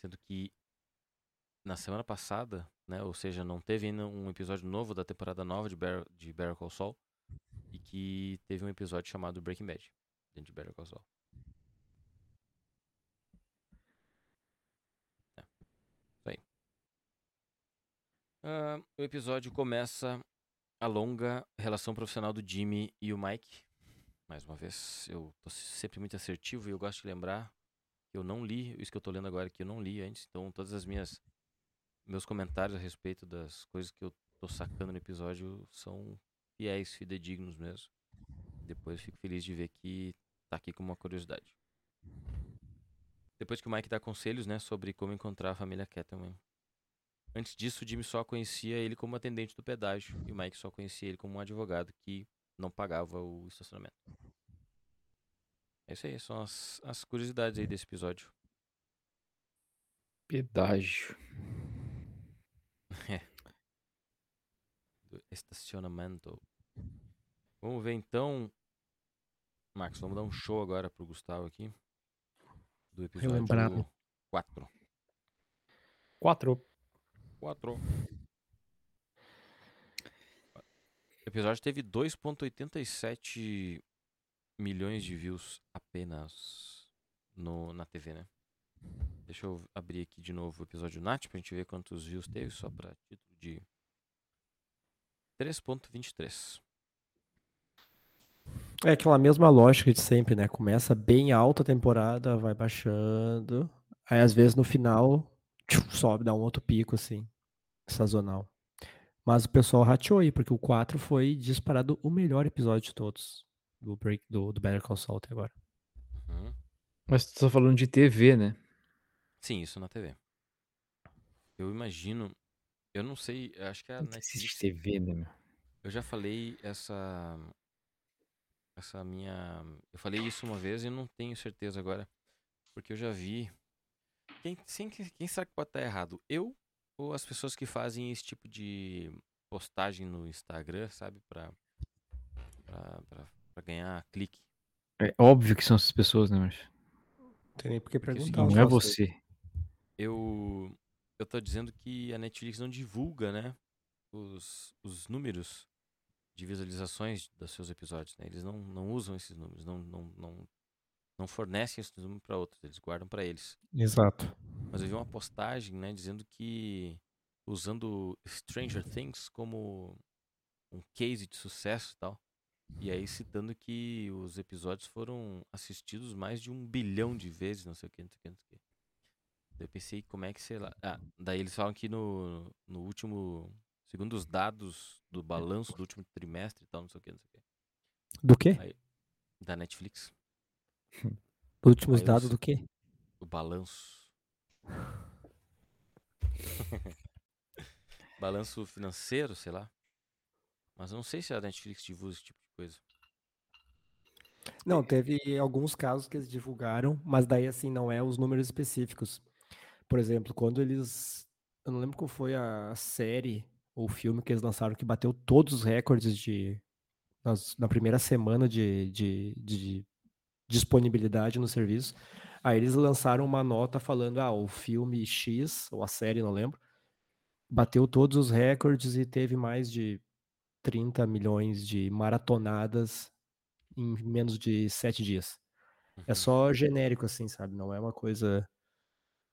Sendo que na semana passada, né? Ou seja, não teve ainda um episódio novo da temporada nova de Better, de Better Call Saul. E que teve um episódio chamado Breaking Bad, dentro de Better Call Saul. É. Isso aí. Ah, o episódio começa a longa relação profissional do Jimmy e o Mike. Mais uma vez, eu tô sempre muito assertivo e eu gosto de lembrar que eu não li, isso que eu tô lendo agora que eu não li antes, então todas as minhas meus comentários a respeito das coisas que eu tô sacando no episódio são fiéis, fidedignos mesmo. Depois fico feliz de ver que tá aqui como uma curiosidade. Depois que o Mike dá conselhos, né, sobre como encontrar a família Kettleman. Antes disso, o Jimmy só conhecia ele como atendente do pedágio e o Mike só conhecia ele como um advogado que não pagava o estacionamento. É isso aí, são as, as curiosidades aí desse episódio. Pedágio. Do estacionamento. Vamos ver então. Marcos, vamos dar um show agora pro Gustavo aqui. Do episódio Relembrado. 4. Quatro. 4. O episódio teve 2.87 milhões de views apenas no, na TV, né? Deixa eu abrir aqui de novo o episódio NAT pra gente ver quantos views teve, só pra título de 3.23. É aquela mesma lógica de sempre, né? Começa bem alta a temporada, vai baixando. Aí às vezes no final tchum, sobe, dá um outro pico, assim, sazonal. Mas o pessoal rateou aí, porque o 4 foi disparado o melhor episódio de todos do, break, do, do Better Call Saul até agora. Uhum. Mas tu tá falando de TV, né? Sim, isso na TV. Eu imagino. Eu não sei, acho que a Não existe Netflix. TV, né, meu? Eu já falei essa. Essa minha. Eu falei isso uma vez e não tenho certeza agora. Porque eu já vi. Quem, sem, que- quem sabe que pode estar errado? Eu ou as pessoas que fazem esse tipo de postagem no Instagram, sabe? Pra, pra, pra, pra ganhar clique. É óbvio que são essas pessoas, né, mas Não tem nem por que é perguntar. seguinte, não é você. Eu. Eu tô dizendo que a Netflix não divulga, né? Os, os números de visualizações dos seus episódios, né? Eles não, não usam esses números, não, não, não, não fornecem esses números para outros, eles guardam para eles. Exato. Mas eu vi uma postagem, né, dizendo que usando Stranger Things como um case de sucesso e tal. E aí citando que os episódios foram assistidos mais de um bilhão de vezes, não sei o que, não sei o que, não sei o que. Eu pensei, como é que sei lá. Ah, daí eles falam que no, no último. Segundo os dados do balanço do último trimestre e tal, não sei o que, não sei o que. Do quê? Aí- Da Netflix. Os últimos Aí dados sei- do quê? O balanço. balanço financeiro, sei lá. Mas eu não sei se a Netflix divulga esse tipo de coisa. Não, teve alguns casos que eles divulgaram, mas daí assim não é os números específicos. Por exemplo, quando eles, eu não lembro qual foi a série ou filme que eles lançaram que bateu todos os recordes de nas- na primeira semana de, de, de disponibilidade no serviço. Aí eles lançaram uma nota falando, ah, o filme X ou a série, não lembro, bateu todos os recordes e teve mais de 30 milhões de maratonadas em menos de sete dias. É Uhum. só genérico, assim, sabe? Não é uma coisa.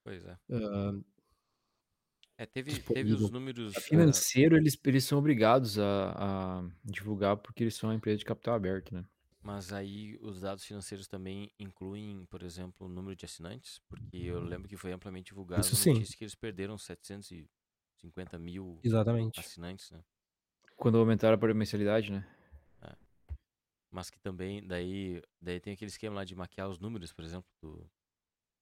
Pois é. ah, É, teve, teve disponível. os números. ah, Financeiro, eles, eles são obrigados a, a divulgar porque eles são uma empresa de capital aberto, né? Mas aí os dados financeiros também incluem, por exemplo, o número de assinantes, porque eu lembro que foi amplamente divulgado Isso sim. que eles perderam 750 mil exatamente. assinantes, né? Quando aumentaram a mensalidade, né? Mas que também, daí, daí tem aquele esquema lá de maquiar os números, por exemplo, tu,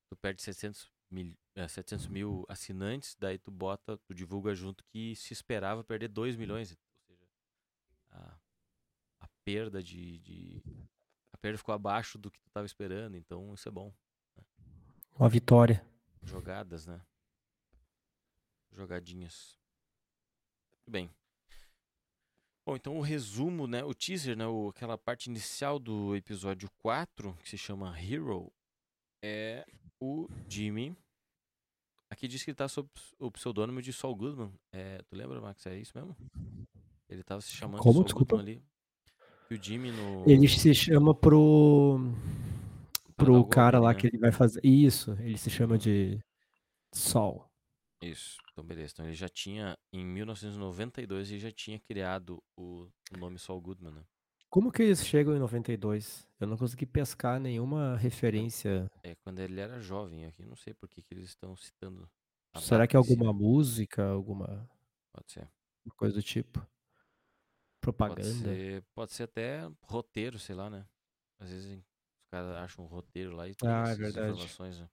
tu perde 700 mil, é, 700 mil assinantes, daí tu bota, tu divulga junto que se esperava perder 2 milhões. Ou seja, a, a perda de, de- A perda ficou abaixo do que tu tava esperando, então isso é bom. Uma vitória. Jogadas, né? Jogadinhas. Muito bem. Bom, então o resumo, né? O teaser, né? O, aquela parte inicial do episódio 4, que se chama Hero, é o Jimmy. Aqui diz que ele tá sob o pseudônimo de Saul Goodman. É, tu lembra, Max? É isso mesmo? Ele tava se chamando Como? de Saul Desculpa. Goodman ali. Que o Jimmy no. Ele se chama pro. Pro golpe cara lá né? que ele vai fazer. Isso, ele se chama de Sol. Isso, então beleza. Então ele já tinha, em 1992, ele já tinha criado o, o nome Saul Goodman, né? Como que eles chegam em 92? Eu não consegui pescar nenhuma referência. É quando ele era jovem aqui. Não sei por que, que eles estão citando. Será que é alguma música, alguma Pode ser. coisa do tipo? Pode Propaganda? ser, pode ser até roteiro, sei lá, né? Às vezes os caras acham um roteiro lá e tem Ah, é essas verdade. informações, né?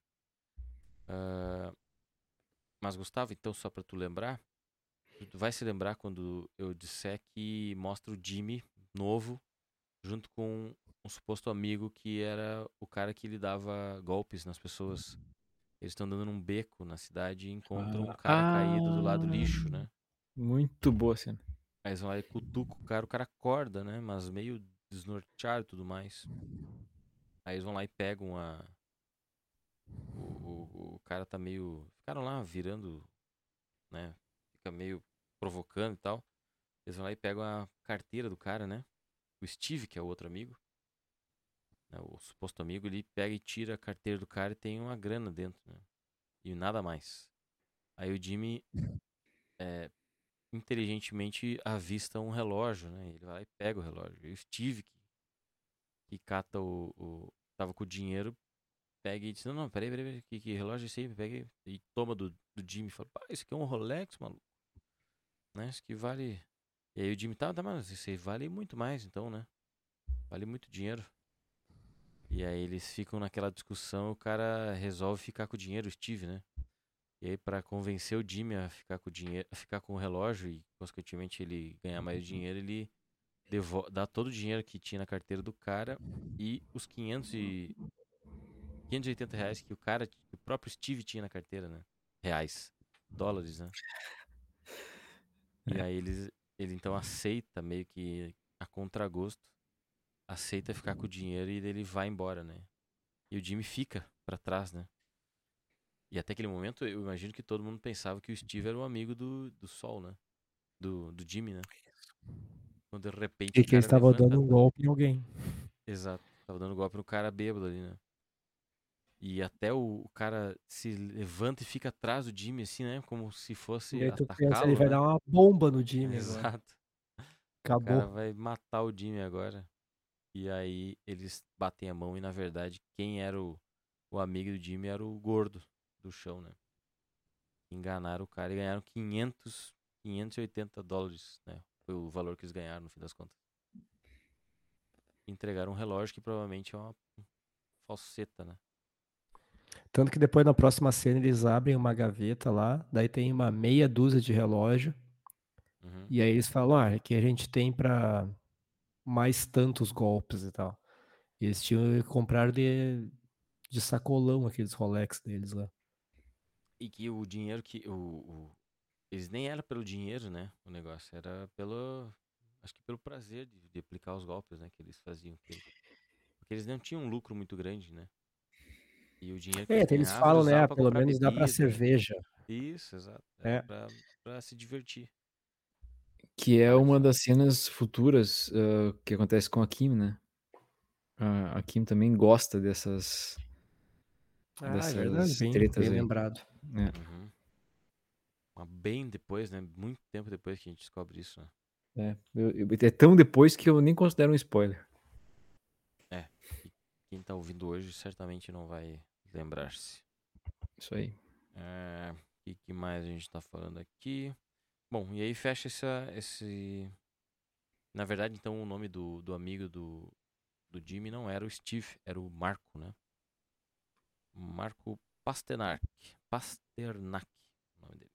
Ah, mas, Gustavo, então, só pra tu lembrar, tu vai se lembrar quando eu disser que mostra o Jimmy novo junto com um suposto amigo que era o cara que lhe dava golpes nas pessoas. Eles estão andando num beco na cidade e encontram um Ah, cara caído do lado do ah. lixo, né? Muito boa cena. Aí eles vão lá e cutucam o cara, o cara acorda, né? Mas meio desnorteado e tudo mais. Aí eles vão lá e pegam a. O, o, o cara tá meio. Ficaram lá virando, né? Fica meio provocando e tal. Eles vão lá e pegam a carteira do cara, né? O Steve, que é o outro amigo. né, O suposto amigo, ele pega e tira a carteira do cara e tem uma grana dentro, né? E nada mais. Aí o Jimmy é, inteligentemente avista um relógio, né? Ele vai lá e pega o relógio. E o Steve, que, que cata o, o. Tava com o dinheiro, pega e diz: Não, não, peraí, peraí, peraí que, que relógio é esse aí? Pega e, toma do, do Jimmy e fala: Pá, isso aqui é um Rolex, maluco. Né? Isso aqui vale. E aí o Jimmy tá, tá, mas isso aí vale muito mais, então, né? Vale muito dinheiro. E aí eles ficam naquela discussão, o cara resolve ficar com o dinheiro, o Steve, né? E aí, pra convencer o Jimmy a ficar com o dinheiro, a ficar com o relógio e, consequentemente, ele ganhar mais dinheiro, ele devo- dá todo o dinheiro que tinha na carteira do cara e os 500 e 580 reais que o cara, que o próprio Steve tinha na carteira, né? Reais, dólares, né? E aí eles, ele então aceita meio que a contragosto, aceita ficar com o dinheiro e ele vai embora, né? E o Jimmy fica pra trás, né? E até aquele momento eu imagino que todo mundo pensava que o Steve era um amigo do, do Sol, né? Do, do Jimmy, né? Quando de repente E que estavam levanta dando um golpe em alguém. Exato. Tava dando golpe no cara bêbado ali, né? E até o, o cara se levanta e fica atrás do Jimmy, assim, né? Como se fosse E aí tu pensa, ele vai né? dar uma bomba no Jimmy agora. Exato. O Acabou. cara vai matar o Jimmy agora. E aí eles batem a mão e na verdade quem era o, o amigo do Jimmy era o gordo do chão, né? Enganaram o cara e ganharam 500, 580 dólares, né? Foi o valor que eles ganharam no fim das contas. Entregaram um relógio que provavelmente é uma falseta, né? Tanto que depois na próxima cena eles abrem uma gaveta lá, daí tem uma meia dúzia de relógio, Uhum. e aí eles falam, ah, que a gente tem pra mais tantos golpes e tal. E eles tinham que comprar de, de sacolão aqueles Rolex deles lá. E que o dinheiro que. O, o- eles nem era pelo dinheiro, né? O negócio. Era pelo. Acho que pelo prazer de, de aplicar os golpes, né? Que eles faziam. Porque eles não tinham um lucro muito grande, né? E o dinheiro que É, eles falam, né, pra pelo comprar menos dá pra bebida. cerveja. Isso, exato. É. Era pra, pra se divertir. Que é uma das cenas futuras ah, que acontece com a Kim, né? A, a Kim também gosta dessas, Ah, é dessas bem, tretas bem aí. lembrado. É, Uhum. Mas bem depois, né? Muito tempo depois que a gente descobre isso, né? é. Eu- eu- é tão depois que eu nem considero um spoiler. Quem tá ouvindo hoje certamente não vai lembrar-se. Isso aí. É, o que, que mais a gente tá falando aqui? Bom, e aí fecha essa, esse. Na verdade, então, o nome do, do amigo do, do Jimmy não era o Steve, era o Marco, né? Marco Pasternak. Pasternak, o nome dele.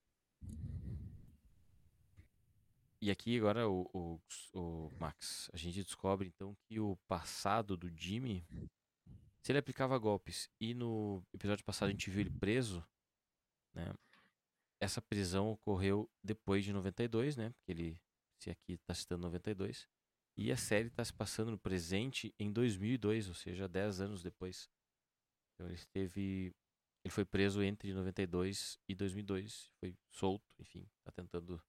E aqui agora, o, o, o Max, a gente descobre então que o passado do Jimmy, se ele aplicava golpes e no episódio passado a gente viu ele preso, né? Essa prisão ocorreu depois de 92, né? Porque ele, se aqui está citando 92. E a série está se passando no presente em 2002, ou seja, 10 anos depois. Então ele esteve. Ele foi preso entre 92 e 2002. Foi solto, enfim, está tentando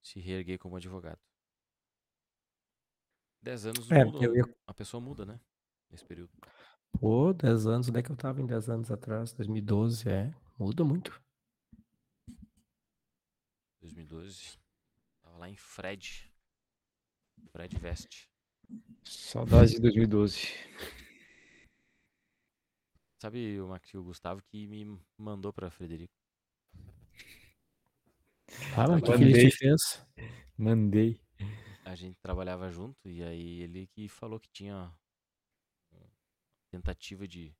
se reerguer como advogado. 10 anos É, eu A pessoa muda, né? Nesse período. Pô, 10 anos, onde é que eu tava em 10 anos atrás? 2012, é. Muda muito. 2012. Tava lá em Fred. Fred Vest. Saudades de 2012. Sabe o Max, o Gustavo que me mandou pra Frederico. Ah, mas o que, que ele te fez? Mandei. A gente trabalhava junto e aí ele que falou que tinha tentativa de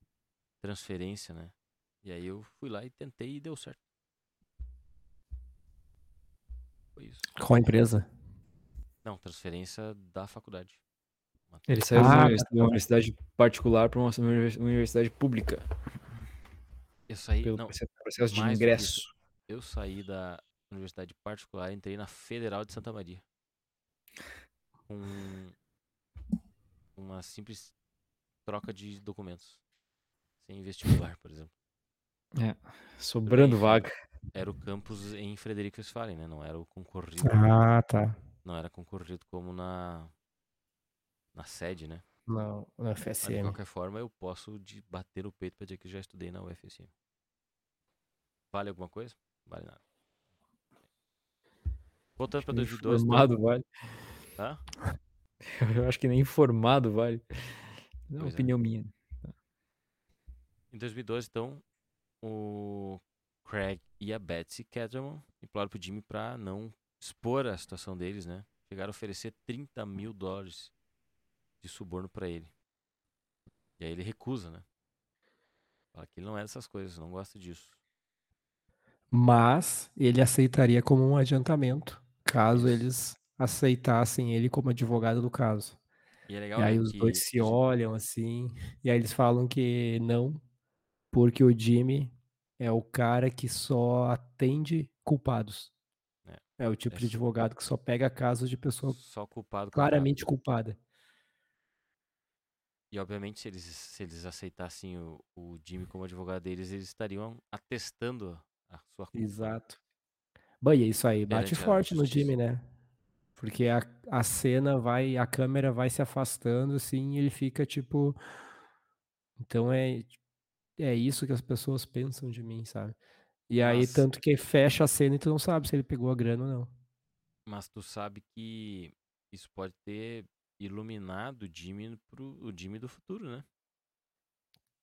transferência, né? E aí eu fui lá e tentei e deu certo. Foi isso. Qual empresa? Não, transferência da faculdade. Ele saiu de Ah, uma tá, de uma universidade particular para uma univers- uma universidade pública. Eu saí, Pelo não, processo de ingresso. eu saí da universidade particular e entrei na Federal de Santa Maria. Com uma simples troca de documentos. Sem vestibular, por exemplo. Sobrando Enfim. vaga. Era o campus em Frederico Westphalen, né? Não era o concorrido. Ah, tá. Não era concorrido como na na sede, né? Não, no Mas de qualquer forma, eu posso de bater no peito pra dizer que já estudei na UFSM. Vale alguma coisa? Vale nada. Voltando pra Nem 2012. então. Formado vale. Hã? Eu acho que nem informado vale. Não é Pois é. opinião minha. Em 2012, então, o Craig e a Betsy Caterman imploram pro Jimmy pra não expor a situação deles, né? Chegaram a oferecer 30 mil dólares de suborno pra ele. E aí ele recusa, né? Fala que ele não é dessas coisas, não gosta disso. Mas ele aceitaria como um adiantamento, caso eles aceitassem ele como advogado do caso. E é E aí os que dois se olham assim, e aí eles falam que não, porque o Jimmy é o cara que só atende culpados. É, o tipo É de advogado que só pega casos de pessoa só culpado culpado. claramente culpada. E obviamente se eles, se eles aceitassem o, o Jimmy como advogado deles, eles estariam atestando a sua culpa. Exato. Bom, e isso aí bate Perante a forte no. Jimmy, né? Porque a, a cena vai, a câmera vai se afastando assim, e ele fica tipo. Então é, é isso que as pessoas pensam de mim, sabe? E aí, Mas- tanto que fecha a cena e tu não sabe se ele pegou a grana ou não. Mas tu sabe que isso pode ter iluminado o Jimmy pro o Jimmy do futuro, né?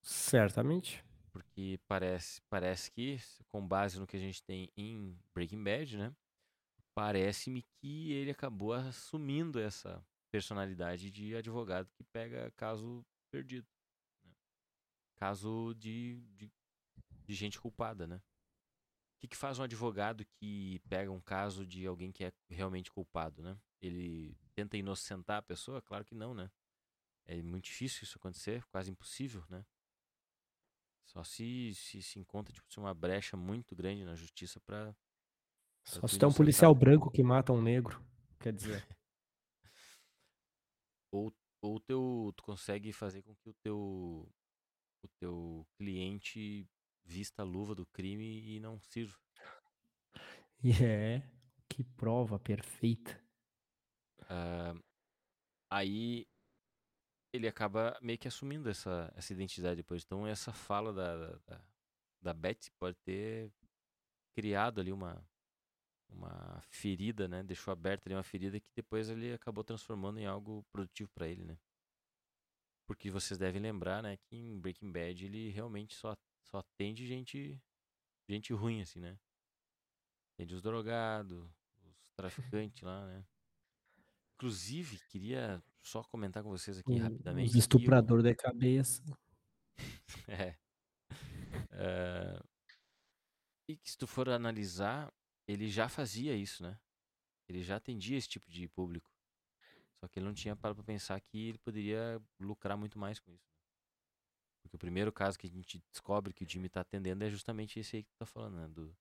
Certamente. Porque parece, parece que, com base no que a gente tem em Breaking Bad, né? Parece-me que ele acabou assumindo essa personalidade de advogado que pega caso perdido. né? Caso de, de, de gente culpada, né? O que, que faz um advogado que pega um caso de alguém que é realmente culpado, né? Ele tenta inocentar a pessoa? Claro que não, né? É muito difícil isso acontecer, quase impossível, né? Só se se, se encontra tipo, assim, uma brecha muito grande na justiça pra. Só se tem um policial branco que mata um negro. Quer dizer. Ou, ou teu, tu consegue fazer com que o teu, o teu cliente vista a luva do crime e não sirva. É. Que prova perfeita. Ah, aí ele acaba meio que assumindo essa, essa identidade depois. Então essa fala da, da, da Betsy pode ter criado ali uma, uma ferida, né? Deixou aberta ali uma ferida que depois ele acabou transformando em algo produtivo pra ele, né? Porque vocês devem lembrar, né, que em Breaking Bad ele realmente só, só atende gente, gente ruim, assim, né? Atende os drogados, os traficantes lá, né? Inclusive, queria só comentar com vocês aqui rapidamente. Os o- estuprador da cabeça. É. É, E que se tu for analisar, ele já fazia isso, né? Ele já atendia esse tipo de público. Só que ele não tinha pra pensar que ele poderia lucrar muito mais com isso. né? Porque o primeiro caso que a gente descobre que o Jimmy tá atendendo é justamente esse aí que tu tá falando, né? Do,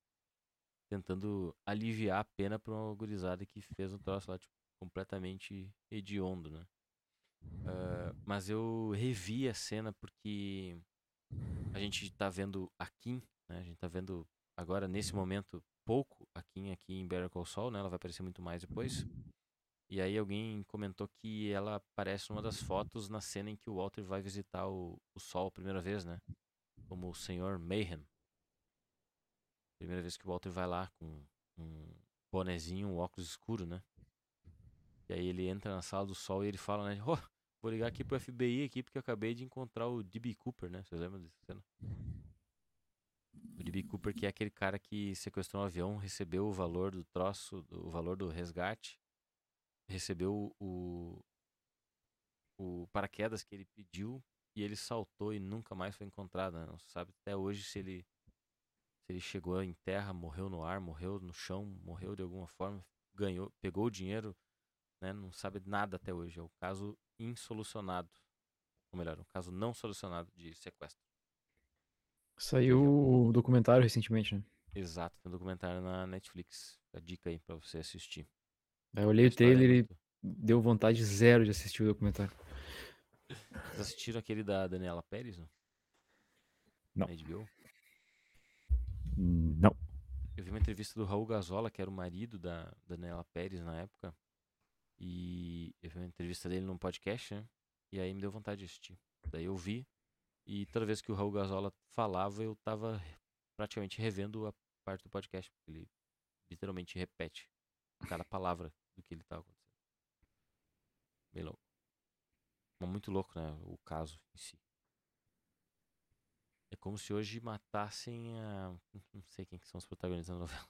tentando aliviar a pena pra uma gurizada que fez um troço lá, tipo, completamente hediondo, né? Ah, mas eu revi a cena porque a gente tá vendo a Kim, né? A gente tá vendo agora, nesse momento, pouco a Kim aqui em Better Call Saul, né? Ela vai aparecer muito mais depois. E aí alguém comentou que ela aparece numa das fotos na cena em que o Walter vai visitar o, o Sol a primeira vez, né? Como o Senhor Mayhem. Primeira vez que o Walter vai lá com um bonezinho, um óculos escuro, né? E aí ele entra na sala do Sol e ele fala, né? "Ô, vou ligar aqui pro FBI aqui porque eu acabei de encontrar o D.B. Cooper, né? Vocês lembram dessa cena? O D.B. Cooper que é aquele cara que sequestrou um avião, recebeu o valor do troço, o valor do resgate, recebeu o, o paraquedas que ele pediu e ele saltou e nunca mais foi encontrado, né? Não sabe até hoje se ele se ele chegou em terra, morreu no ar, morreu no chão, morreu de alguma forma, ganhou, pegou o dinheiro, né? Não sabe nada até hoje. É o caso insolucionado, ou melhor, um caso não solucionado de sequestro. Saiu o documentário recentemente, né? Exato, tem um documentário na Netflix. A dica aí pra você assistir. Eu olhei o é trailer e deu vontade zero de assistir o documentário. Vocês assistiram aquele da Daniela Pérez, não? Não. Na HBO? Não. Eu vi uma entrevista do Raul Gazola, que era o marido da Daniela Pérez na época. E eu vi uma entrevista dele num podcast, né? E aí me deu vontade de assistir. Daí eu vi. E toda vez que o Raul Gazola falava, eu tava praticamente revendo a parte do podcast. Porque ele literalmente repete cada palavra do que ele tava acontecendo. Bem louco. Mas muito louco, né? O caso em si. É como se hoje matassem a. Não sei quem que são os protagonistas da novela.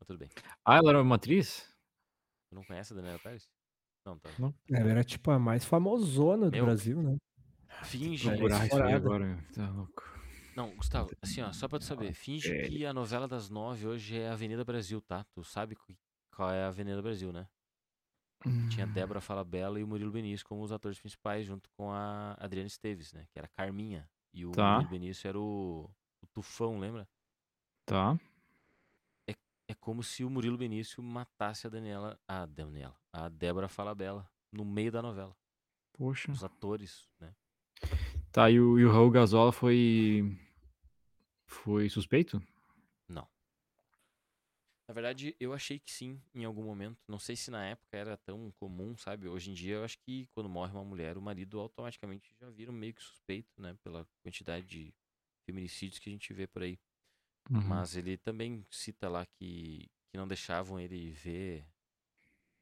Mas tudo bem. Ah, ela era uma atriz? Tu não conhece a Daniela Pérez? Não, tá. Não. Ela era tipo a mais famosona do Meu, Brasil, né? Finge. Procurar isso aí agora. Tá louco. Não, Gustavo, assim, ó, só pra tu saber, finge sério. que a novela das nove hoje é Avenida Brasil, tá? Tu sabe qual é a Avenida Brasil, né? Tinha Débora Falabella e o Murilo Benício como os atores principais, junto com a Adriana Esteves, né? Que era a Carminha. E o Tá. Murilo Benício era o, o Tufão, lembra? Tá. É como se o Murilo Benício matasse a Daniela. A Daniela. A Débora Falabella no meio da novela. Poxa. Os atores, né? Tá, e o, e o Raul Gazola foi. Foi suspeito? Não. Na verdade, eu achei que sim, em algum momento. Não sei se na época era tão comum, sabe? Hoje em dia, eu acho que quando morre uma mulher, o marido automaticamente já vira meio que suspeito, né? Pela quantidade de feminicídios que a gente vê por aí. Uhum. Mas ele também cita lá que, que não deixavam ele ver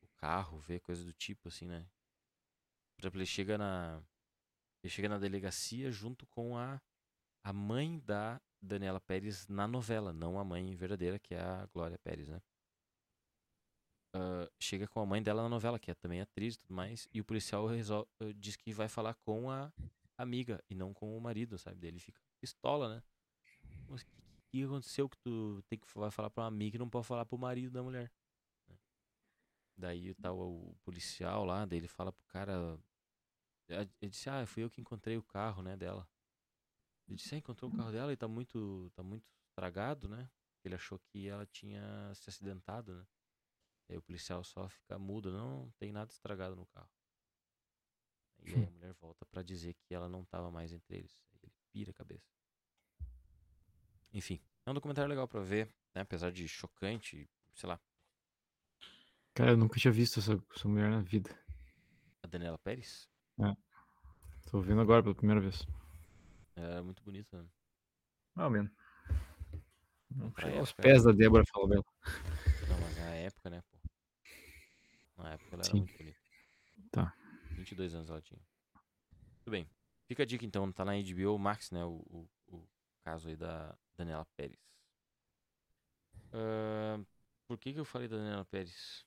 o carro, ver coisa do tipo, assim, né? Por exemplo, ele chega na. Ele chega na delegacia junto com a, a mãe da Daniela Pérez na novela, não a mãe verdadeira, que é a Glória Pérez, né? Ah, chega com a mãe dela na novela, que é também atriz e tudo mais, e o policial resol- eh, diz que vai falar com a amiga e não com o marido, sabe? Daí ele fica pistola, né? O que, que aconteceu que tu tem que vai falar pra uma amiga e não pode falar pro marido da mulher? né? Daí tá o, o policial lá, daí ele fala pro cara. Ele disse, ah, fui eu que encontrei o carro, né, dela. Ele disse, ah, encontrou o carro dela e tá muito, tá muito estragado, né? Ele achou que ela tinha se acidentado, né? Aí o policial só fica mudo, não, não tem nada estragado no carro. E aí a mulher volta pra dizer que ela não tava mais entre eles. Aí ele pira a cabeça. Enfim, é um documentário legal pra ver, né? Apesar de chocante, sei lá, Cara, eu nunca tinha visto essa, essa mulher na vida. a Daniela Pérez Tô vendo agora pela primeira vez. ela era muito bonita, né? Ah, menos. Pra Os pés da Débora Falabella. Não, mas na época, né, pô? Na época ela era Sim. muito bonita. Tá. 22 anos ela tinha. Tudo bem. Fica a dica então, tá na HBO Max, né? O, o, o caso aí da Daniela Pérez. Ahn, por que, que eu falei da Daniela Pérez?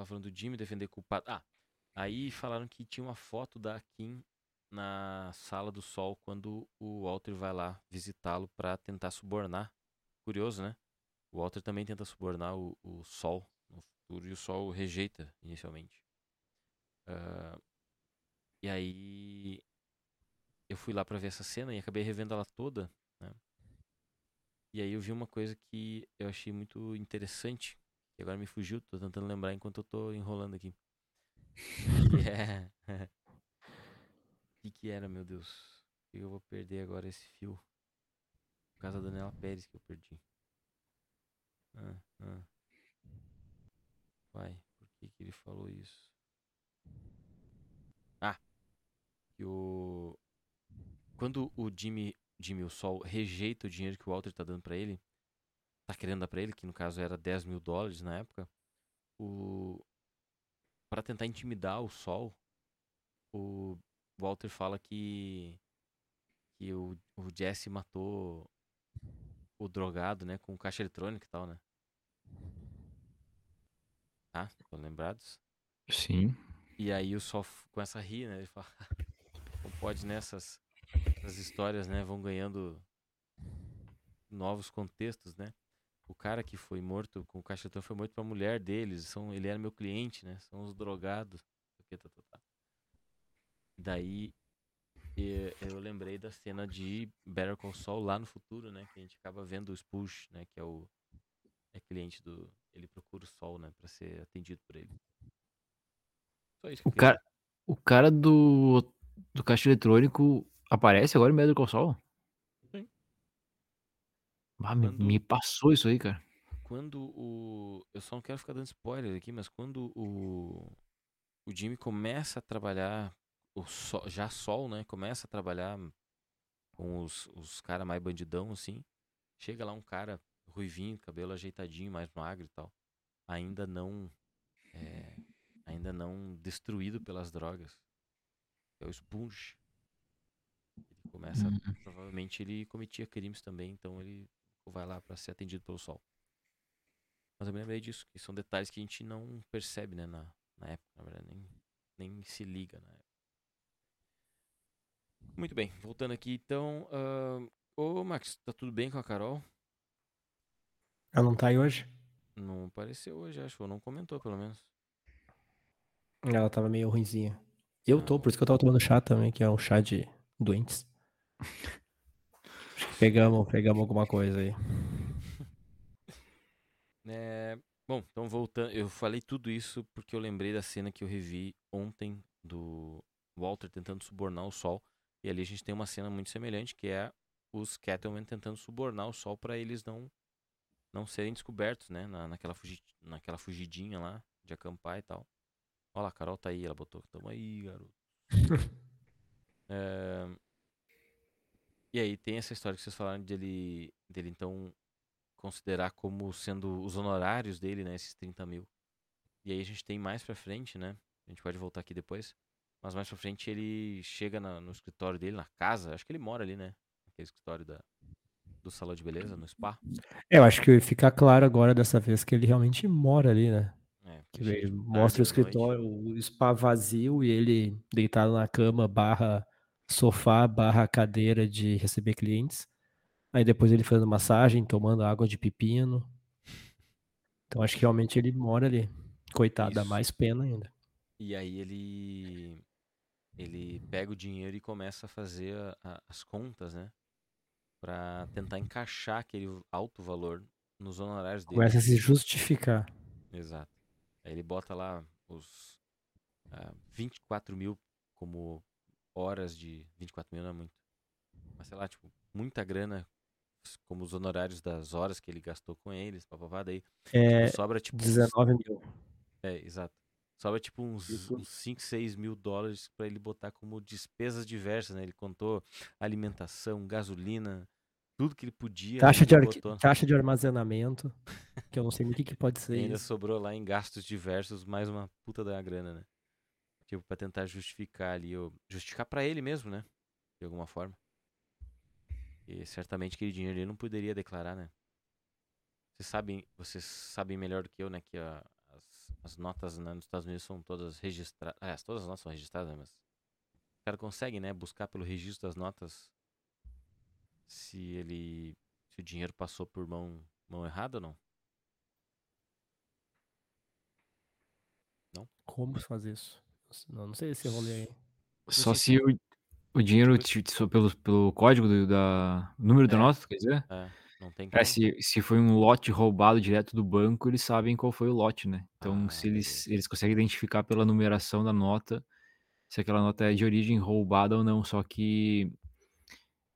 Tava falando do Jimmy defender culpado. Ah, aí falaram que tinha uma foto da Kim na sala do sol quando o Walter vai lá visitá-lo para tentar subornar. Curioso, né? O Walter também tenta subornar o, o Sol no futuro e o Sol rejeita inicialmente. Uh, e aí eu fui lá para ver essa cena e acabei revendo ela toda, né? E aí eu vi uma coisa que eu achei muito interessante, que agora me fugiu, tô tentando lembrar enquanto eu tô enrolando aqui. Que é... O que, que era, meu Deus? Eu vou perder agora esse fio. Por causa da Daniela Pérez que eu perdi. Ah, ah. Vai, por que, que ele falou isso? Ah, que o. Quando o Jimmy, Jimmy, o Sol, rejeita o dinheiro que o Walter tá dando para ele, tá querendo dar pra ele, que no caso era 10 mil dólares na época, o. Pra tentar intimidar o Sol, o Walter fala que. que o, o Jesse matou o drogado, né? Com caixa eletrônica e tal, né? Tá? Lembrados? Sim. E aí o Sol começa a rir, né? Ele fala, não pode nessas as histórias, né? Vão ganhando novos contextos, né? O cara que foi morto com o caixa eletrônico foi morto pra mulher deles. São, ele era meu cliente, né? São os drogados. Tá, tá, tá. Daí eu lembrei da cena de Better Call Saul lá no futuro, né? Que a gente acaba vendo o Spush, né? Que é o é cliente do... Ele procura o Sol, né? Pra ser atendido por ele. Só isso o, cara, o cara do, do caixa eletrônico aparece agora em Better Call Saul? Ah, quando, me, me passou isso aí, cara. Quando o... Eu só não quero ficar dando spoiler aqui, mas quando o... O Jimmy começa a trabalhar o sol, já Sol, né, começa a trabalhar com os, os caras mais bandidão, assim. Chega lá um cara ruivinho, cabelo ajeitadinho, mais magro e tal. Ainda não. É, ainda não destruído pelas drogas. É o Sponge. Ele começa. Uhum. Provavelmente ele cometia crimes também, então ele vai lá para ser atendido pelo sol. Mas eu me lembrei disso, que são detalhes que a gente não percebe, né, na, na época, na verdade, nem, nem se liga na época. Muito bem, voltando aqui então. Uh... Ô, Max, tá tudo bem com a Carol? Ela não tá aí hoje? Não apareceu hoje, acho. Ou não comentou, pelo menos. Ela tava meio ruimzinha. Eu tô, por isso que eu tava tomando chá também, que é um chá de doentes. pegamos, pegamos alguma coisa aí. É, bom, então voltando. Eu falei tudo isso porque eu lembrei da cena que eu revi ontem do Walter tentando subornar o sol. E ali a gente tem uma cena muito semelhante, que é os Cattlemen tentando subornar o Sol para eles não não serem descobertos, né? Na, naquela, fugi, naquela fugidinha lá de acampar e tal. Olha lá, a Carol tá aí, ela botou. Tamo aí, garoto. é... E aí tem essa história que vocês falaram dele, dele então considerar como sendo os honorários dele, né? Esses 30 mil. E aí a gente tem mais pra frente, né? A gente pode voltar aqui depois. Mas mais pra frente ele chega na, no escritório dele, na casa. Acho que ele mora ali, né? Aquele escritório da, do salão de beleza, no spa. É, eu acho que fica claro agora dessa vez que ele realmente mora ali, né? É, que ele mostra o escritório, o spa vazio e ele deitado na cama, barra sofá, barra cadeira de receber clientes. Aí depois ele fazendo massagem, tomando água de pepino. Então acho que realmente ele mora ali. Coitado, dá mais pena ainda. E aí ele ele pega o dinheiro e começa a fazer a, a, as contas, né? Pra tentar encaixar aquele alto valor nos honorários dele. Começa a se justificar. Exato. Aí ele bota lá os ah, 24 mil como horas de. 24 mil não é muito. Mas sei lá, tipo, muita grana como os honorários das horas que ele gastou com eles, papapá, daí é, tipo, sobra tipo 19 mil. É, exato. Sobra tipo uns, uns 5, 6 mil dólares para ele botar como despesas diversas, né? Ele contou alimentação, gasolina, tudo que ele podia. Taxa, de, taxa de armazenamento, que eu não sei nem o que, que pode ser. ainda isso. sobrou lá em gastos diversos mais uma puta da grana, né? Tipo, pra tentar justificar ali, ou justificar para ele mesmo, né? De alguma forma. E certamente aquele dinheiro ele não poderia declarar, né? Vocês sabem, vocês sabem melhor do que eu, né? Que a, as, as notas né, nos Estados Unidos são todas registradas. É, todas as notas são registradas, né, mas caras conseguem, né, buscar pelo registro das notas se ele se o dinheiro passou por mão mão errada ou não. Como fazer isso? Não, não sei esse rolê aí. Só se o, o dinheiro só pelo, pelo código do, da número da É. nota, quer dizer? É, não tem É, se, se foi um lote roubado direto do banco, eles sabem qual foi o lote, né? Então, Ah, se eles, eles conseguem identificar pela numeração da nota se aquela nota é de origem roubada ou não. Só que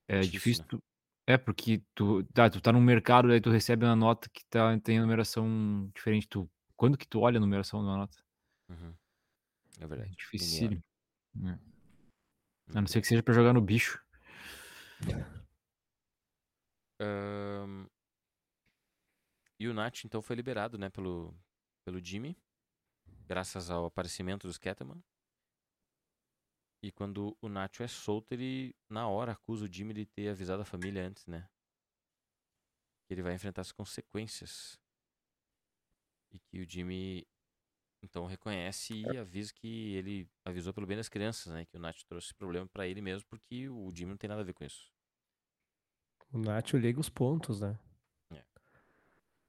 é Difícil, difícil. né? tu- é, porque tu tá, tu tá num mercado, aí tu recebe uma nota que tá, tem a numeração diferente. Tu, quando que tu olha a numeração uma nota? Uhum. É É verdade. Ninguém dificílimo. É. olha. A não Muito ser que seja pra jogar no bicho. Ahn, E o Nath, então, foi liberado, né, pelo, pelo Jimmy, graças ao aparecimento dos Catman. E quando o Nacho é solto, ele, na hora, acusa o Jimmy de ter avisado a família antes, né? Que ele vai enfrentar as consequências. E que o Jimmy, então, reconhece e avisa que ele avisou pelo bem das crianças, né? Que o Nacho trouxe problema pra ele mesmo, porque o Jimmy não tem nada a ver com isso. O Nacho liga os pontos, né?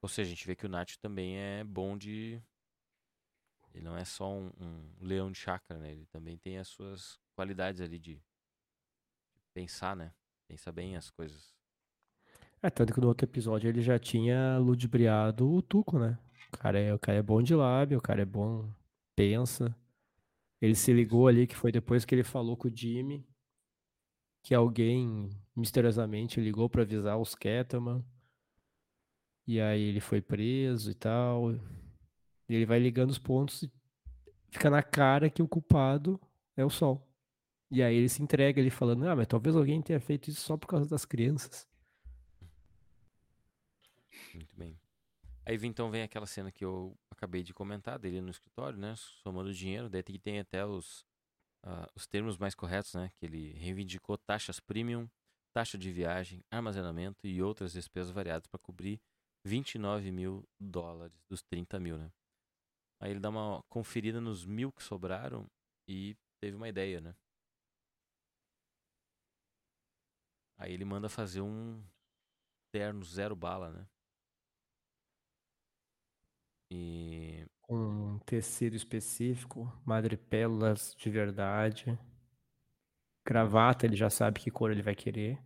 Ou seja, a gente vê que o Nacho também é bom de. Ele não é só um, um leão de chácara, né? Ele também tem as suas qualidades ali de, de pensar, né? Pensa bem as coisas. É, tanto que no outro episódio ele já tinha ludibriado o Tuco, né? O cara é, o cara é bom de lábio, o cara é bom, pensa. Ele se ligou ali que foi depois que ele falou com o Jimmy que alguém misteriosamente ligou pra avisar os Kettleman. E aí ele foi preso e tal. Ele vai ligando os pontos e fica na cara que o culpado é o Sol. E aí ele se entrega ali falando, ah, mas talvez alguém tenha feito isso só por causa das crianças. Muito bem. Aí então vem aquela cena que eu acabei de comentar dele no escritório, né? Somando dinheiro. Daí tem, tem até os, ah, os termos mais corretos, né? Que ele reivindicou taxas premium, taxa de viagem, armazenamento e outras despesas variadas para cobrir 29 mil dólares dos 30 mil, né? Aí ele dá uma conferida nos mil que sobraram e teve uma ideia, né? Aí ele manda fazer um terno zero bala, né? E Com um tecido específico, madrepérolas de verdade. Gravata, ele já sabe que cor ele vai querer.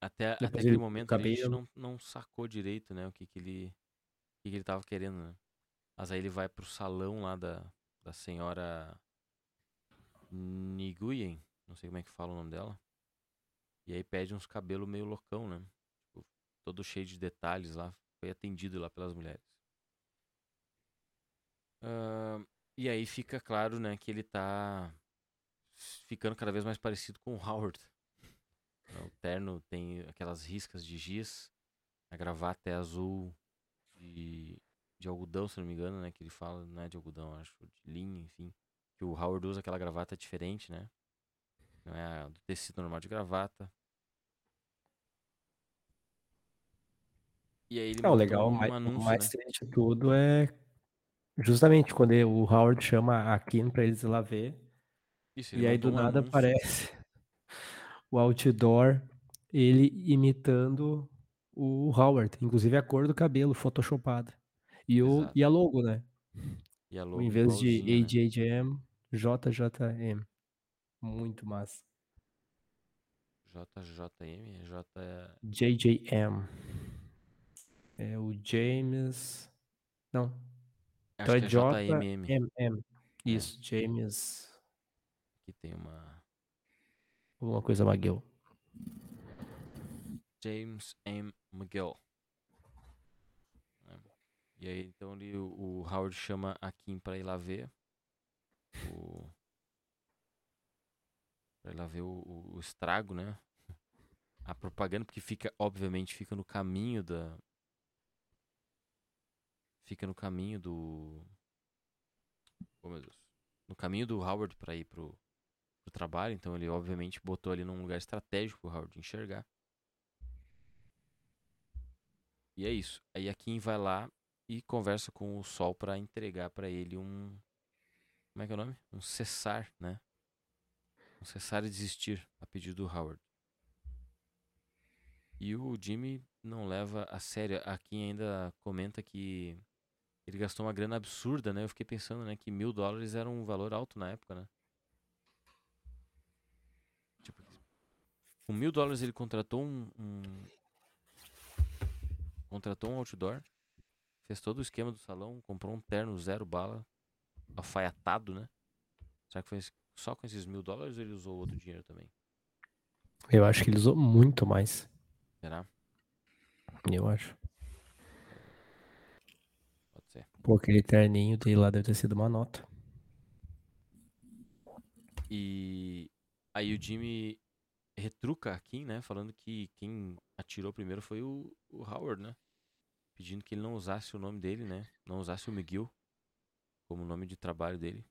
até, até aquele momento ali a gente cabelo. não, não sacou direito, né? O que, que ele o que, que ele tava querendo, né? Mas aí ele vai pro salão lá da, da senhora Nguyen, não sei como é que fala o nome dela. E aí pede uns cabelos meio loucão, né? Tipo, todo cheio de detalhes lá. Foi atendido lá pelas mulheres. Ah, e aí fica claro, né, que ele tá ficando cada vez mais parecido com o Howard. O terno tem aquelas riscas de giz, a gravata é azul de, de algodão, se não me engano, né, que ele fala, não é de algodão, acho, de linho, enfim. Que o Howard usa aquela gravata diferente, né? Não é a do tecido normal de gravata. E aí ele Ah, o legal, um mais, o anúncio, mais né? triste de tudo é justamente quando ele- o Howard chama a Kim pra eles ir lá ver. Isso, E aí do nada anúncio. aparece o outdoor, ele imitando o Howard, inclusive a cor do cabelo photoshopada. E, o, Exato. e a logo, né? E a logo em vez de igualzinha, né? AJJM, JJM. Muito massa. JJM, J... JJM. É o James. Não. Então é é JMM. JMM. É. Isso, James. Que tem uma Alguma coisa McGill. James M. McGill. né? E aí, então, ele, o Howard chama a Kim pra ir lá ver o... Pra ir lá ver o- o estrago, né? A propaganda, porque fica, obviamente, fica no caminho da... Fica no caminho do... Oh, meu Deus. No caminho do Howard pra ir pro, pro trabalho, então ele, obviamente, botou ali num lugar estratégico pro Howard enxergar. E é isso. Aí a Kim vai lá e conversa com o Sol pra entregar pra ele um. Como é que é o nome? Um cessar, né? Vão cessar e desistir, a pedido do Howard. E o Jimmy não leva a sério. Aqui ainda comenta que ele gastou uma grana absurda, né? Eu fiquei pensando, né, que mil dólares era um valor alto na época, né? Tipo, com mil dólares ele contratou um, um contratou um outdoor, fez todo o esquema do salão, comprou um terno zero bala, alfaiatado, né? Será que foi só com esses mil dólares ou ele usou outro dinheiro também? Eu acho que ele usou muito mais. Será? Eu acho. Pode ser. Pô, aquele terninho dele lá deve ter sido uma nota. E aí o Jimmy retruca a Kim, né? Falando que quem atirou primeiro foi o, o Howard, né? Pedindo que ele não usasse o nome dele, né? Não usasse o McGill como nome de trabalho dele.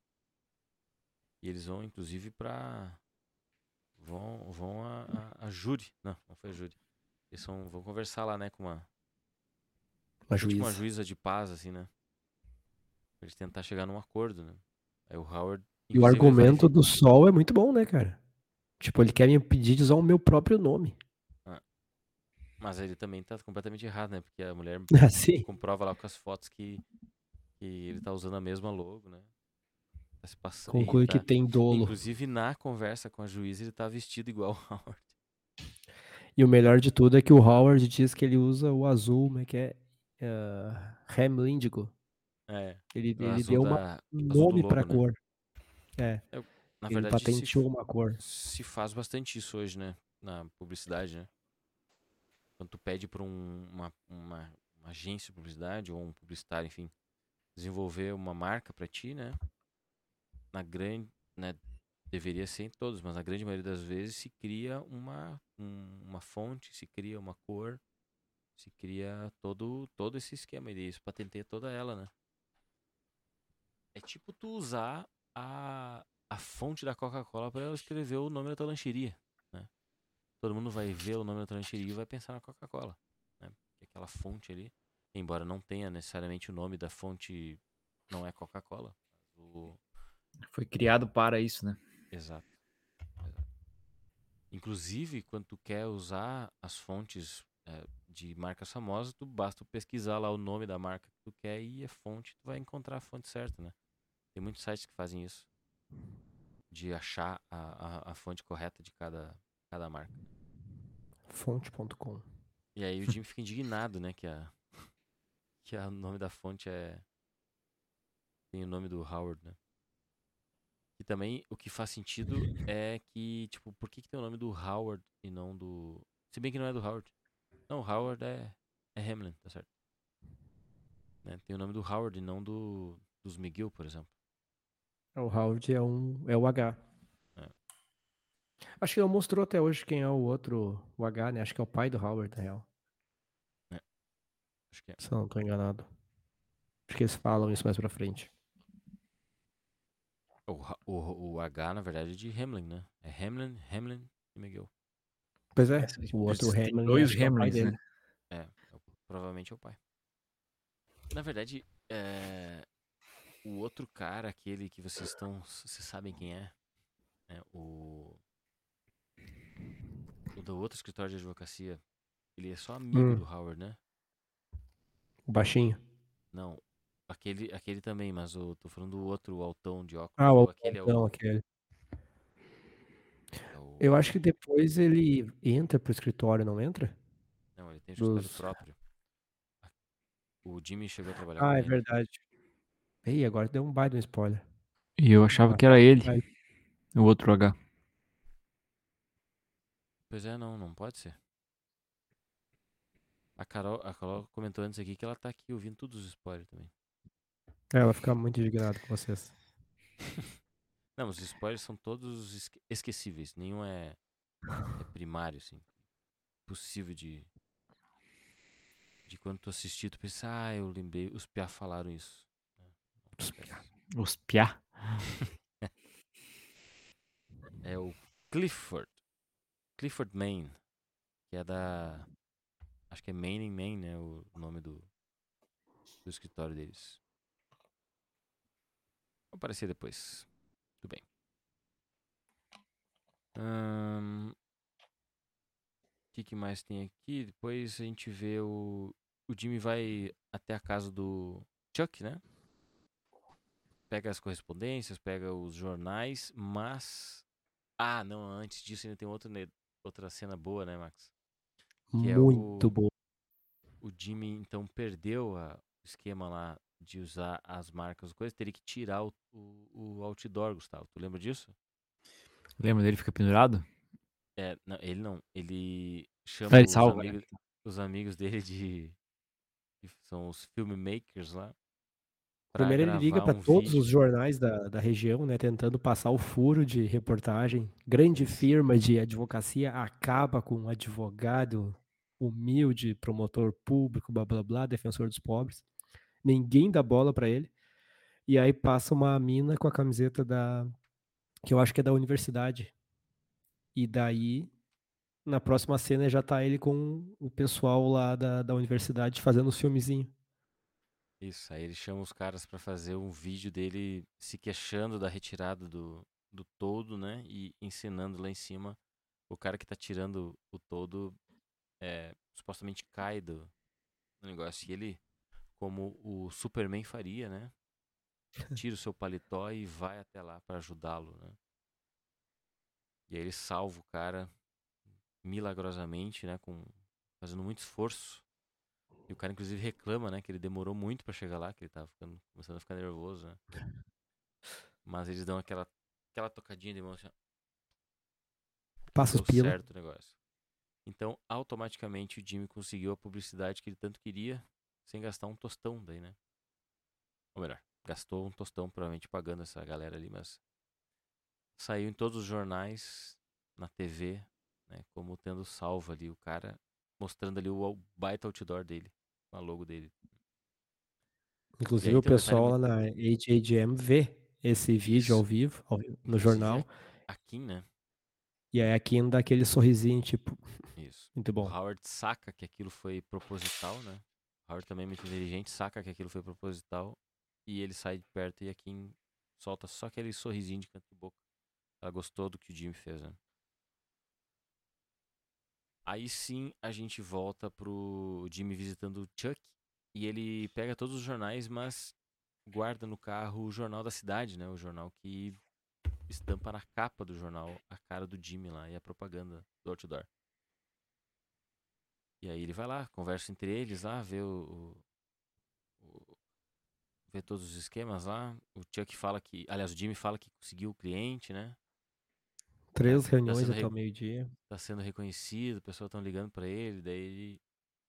E eles vão, inclusive, pra. Vão, vão a, a, a júri. Não, não foi a júri. Eles vão, vão conversar lá, né? Com uma, Uma tipo uma juíza. juíza de paz, assim, né? Pra eles tentar chegar num acordo, né? Aí o Howard. E o argumento do Sol é muito bom, né, cara? Tipo, ele quer me impedir de usar o meu próprio nome. Mas ele também tá completamente errado, né? Porque a mulher Assim. comprova lá com as fotos que, que ele tá usando a mesma logo, né? Tá se passando. Conclui ele que tá- tem dolo. Inclusive na conversa com a juíza ele tá vestido igual o Howard. E o melhor de tudo é que o Howard diz que ele usa o azul, como é que é? Uh, Ham Indigo. É. Ele, o ele deu da- um nome pra logo, né? cor. É, Na ele verdade, se, patenteou uma cor. se faz bastante isso hoje, né? Na publicidade, né? Quando tu pede pra um- uma, uma, uma agência de publicidade ou um publicitário, enfim, desenvolver uma marca pra ti, né? Na grande, né? Deveria ser em todos, mas na grande maioria das vezes se cria uma, um- uma fonte, se cria uma cor, se cria todo, todo esse esquema e isso patenteia toda ela, né? É tipo tu usar a, a fonte da Coca-Cola para ela escrever o nome da tua lancheria, né? Todo mundo vai ver o nome da tua lancheria e vai pensar na Coca-Cola, né? Porque aquela fonte ali, embora não tenha necessariamente o nome da fonte, não é Coca-Cola. o- Foi criado para isso, né? Exato. Exato. Inclusive, quando tu quer usar as fontes eh, de marcas famosas, tu basta pesquisar lá o nome da marca que tu quer e a fonte, tu vai encontrar a fonte certa, né? Tem muitos sites que fazem isso. De achar a, a, a fonte correta de cada, cada marca. Fonte.com. E aí o Jimmy fica indignado, né? Que, a, que a- o nome da fonte é. Tem o nome do Howard, né? E também o que faz sentido é que, tipo, por que, que tem o nome do Howard e não do. Se bem que não é do Howard. Não, o Howard é, é Hamlin, tá certo. Né? Tem o nome do Howard e não do, dos McGill, por exemplo. O Howard é, um, é o H. É. Acho que não mostrou até hoje quem é o outro, o H, né? Acho que é o pai do Howard, na real. Acho que é. Se eu não tô enganado. Acho que eles falam isso mais pra frente. O, H- o, o H, na verdade, é de Hamlin, né? É Hamlin, Hamlin e McGill. Pois é, o outro Hamlin. dois é o pai Hamlins, dele. né? É, é o- provavelmente é o pai. Na verdade, é, o outro cara, aquele que vocês estão. Vocês sabem quem é? né, o. O do outro escritório de advocacia. Ele é só amigo Hum. do Howard, né? O baixinho. Não. Aquele, aquele também, mas eu tô falando do outro, o altão de óculos. Ah, o aquele é o, Não, aquele. é o- Eu acho que depois ele entra pro escritório, não entra? Não, ele tem um escritório dos- próprio. O Jimmy chegou a trabalhar Ah, com é ele. verdade. Ei, agora deu um baita um spoiler. E eu achava Ah, que era ele, vai. o outro H. Pois é, não, não pode ser. A Carol, a Carol comentou antes aqui que ela tá aqui ouvindo todos os spoilers também. É, Ela fica muito indignada com vocês. Não, os spoilers são todos esque- esquecíveis. Nenhum é, é primário, assim. Possível de. De quando tu assistir, tu pensa, ah, eu lembrei, os Piá falaram isso. Os piá. É o Clifford. Clifford Maine. Que é da. Acho que é Maine em Maine, né? O nome do, do escritório deles. Vou aparecer depois. Tudo bem. Ahn, O que, que mais tem aqui? Depois a gente vê o. O Jimmy vai até a casa do Chuck, né? Pega as correspondências, pega os jornais, mas. Ah, não, antes disso ainda tem outra, outra cena boa, né, Max? Que é Muito o- bom. O Jimmy então perdeu a- o esquema lá de usar as marcas, coisas, teria que tirar o, o, o outdoor, Gustavo. Tu lembra disso? Lembra dele fica pendurado? É, não, ele não. Ele chama ele os, salva, né? amigos, os amigos dele de. são os filmmakers lá. Primeiro ele liga para um todos vídeo. os jornais da, da região, né, tentando passar o furo de reportagem. Grande firma de advocacia acaba com um advogado humilde, promotor público, blá blá blá, defensor dos pobres. Ninguém dá bola para ele. E aí passa uma mina com a camiseta da que eu acho que é da universidade. E daí na próxima cena já tá ele com o pessoal lá da, da universidade fazendo os filmezinhos. Isso, aí ele chama os caras pra fazer um vídeo dele se queixando da retirada do, do todo, né? E ensinando lá em cima o cara que tá tirando o todo é, supostamente cai do, do negócio. E ele, como o Superman faria, né? Tira o seu paletó e vai até lá pra ajudá-lo, né? E aí ele salva o cara milagrosamente, né? Com, fazendo muito esforço. E o cara, inclusive, reclama, né? Que ele demorou muito pra chegar lá, que ele tava ficando, começando a ficar nervoso, né? Mas eles dão aquela, aquela tocadinha de mão assim, Passa os pila. certo o negócio. Então, automaticamente, o Jimmy conseguiu a publicidade que ele tanto queria, sem gastar um tostão daí, né? Ou melhor, gastou um tostão, provavelmente pagando essa galera ali, mas saiu em todos os jornais, na TV, né? Como tendo salvo ali o cara, mostrando ali o baita outdoor dele, a logo dele. Inclusive aí o pessoal lá na HAGM vê esse vídeo Isso. ao vivo, ao vivo, no Inclusive, jornal, a- Aqui, né? e aí aqui dá aquele sorrisinho, tipo, Isso. muito O bom. Howard saca que aquilo foi proposital, né? O Howard também é muito inteligente, saca que aquilo foi proposital. E ele sai de perto e a Kim solta só aquele sorrisinho de canto de boca. Ela gostou do que o Jimmy fez, né? Aí sim a gente volta pro Jimmy visitando o Chuck. E ele pega todos os jornais, mas guarda no carro o jornal da cidade, né? O jornal que estampa na capa do jornal a cara do Jimmy lá e a propaganda do outdoor. E aí ele vai lá, conversa entre eles lá, vê o, o- vê todos os esquemas lá. O Chuck fala que, aliás, o Jimmy fala que conseguiu o cliente, né? Três tá reuniões até o meio-dia. Tá sendo reconhecido, o pessoal estão ligando pra ele, daí ele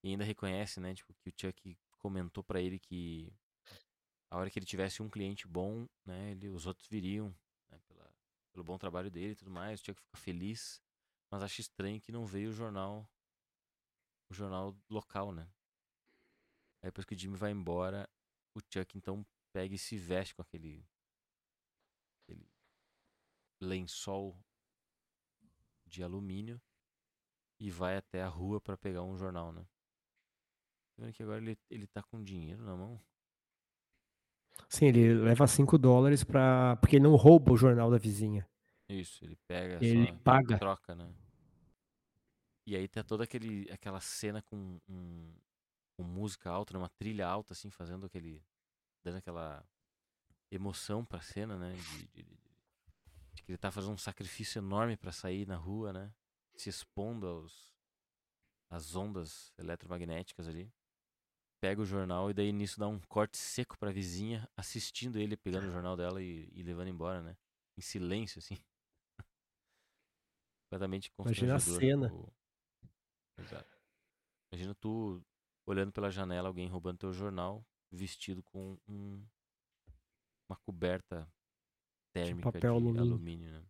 e ainda reconhece, né, tipo, que o Chuck comentou pra ele que a hora que ele tivesse um cliente bom, né, ele, os outros viriam, né, pela- pelo bom trabalho dele e tudo mais. O Chuck fica feliz, mas acha estranho que não veio o jornal o jornal local, né? Aí depois que o Jimmy vai embora, o Chuck então pega e se veste com aquele, aquele lençol de alumínio e vai até a rua pra pegar um jornal, né? Tá vendo que agora ele, ele tá com dinheiro na mão? Sim, ele leva 5 dólares pra. Porque ele não rouba o jornal da vizinha. Isso, ele pega Ele só paga. troca, né? E aí tá toda aquele, aquela cena com, um, com música alta, né? uma trilha alta, assim, fazendo aquele. dando aquela emoção pra cena, né? De- de- de que ele tá fazendo um sacrifício enorme pra sair na rua, né? Se expondo aos às ondas eletromagnéticas ali. Pega o jornal e daí nisso dá um corte seco pra vizinha assistindo ele pegando o jornal dela e, e levando embora, né? Em silêncio, assim. Completamente Imagina a cena. o- Exato. Imagina tu olhando pela janela, alguém roubando teu jornal, vestido com um... uma coberta térmica de, papel alumínio. alumínio, né?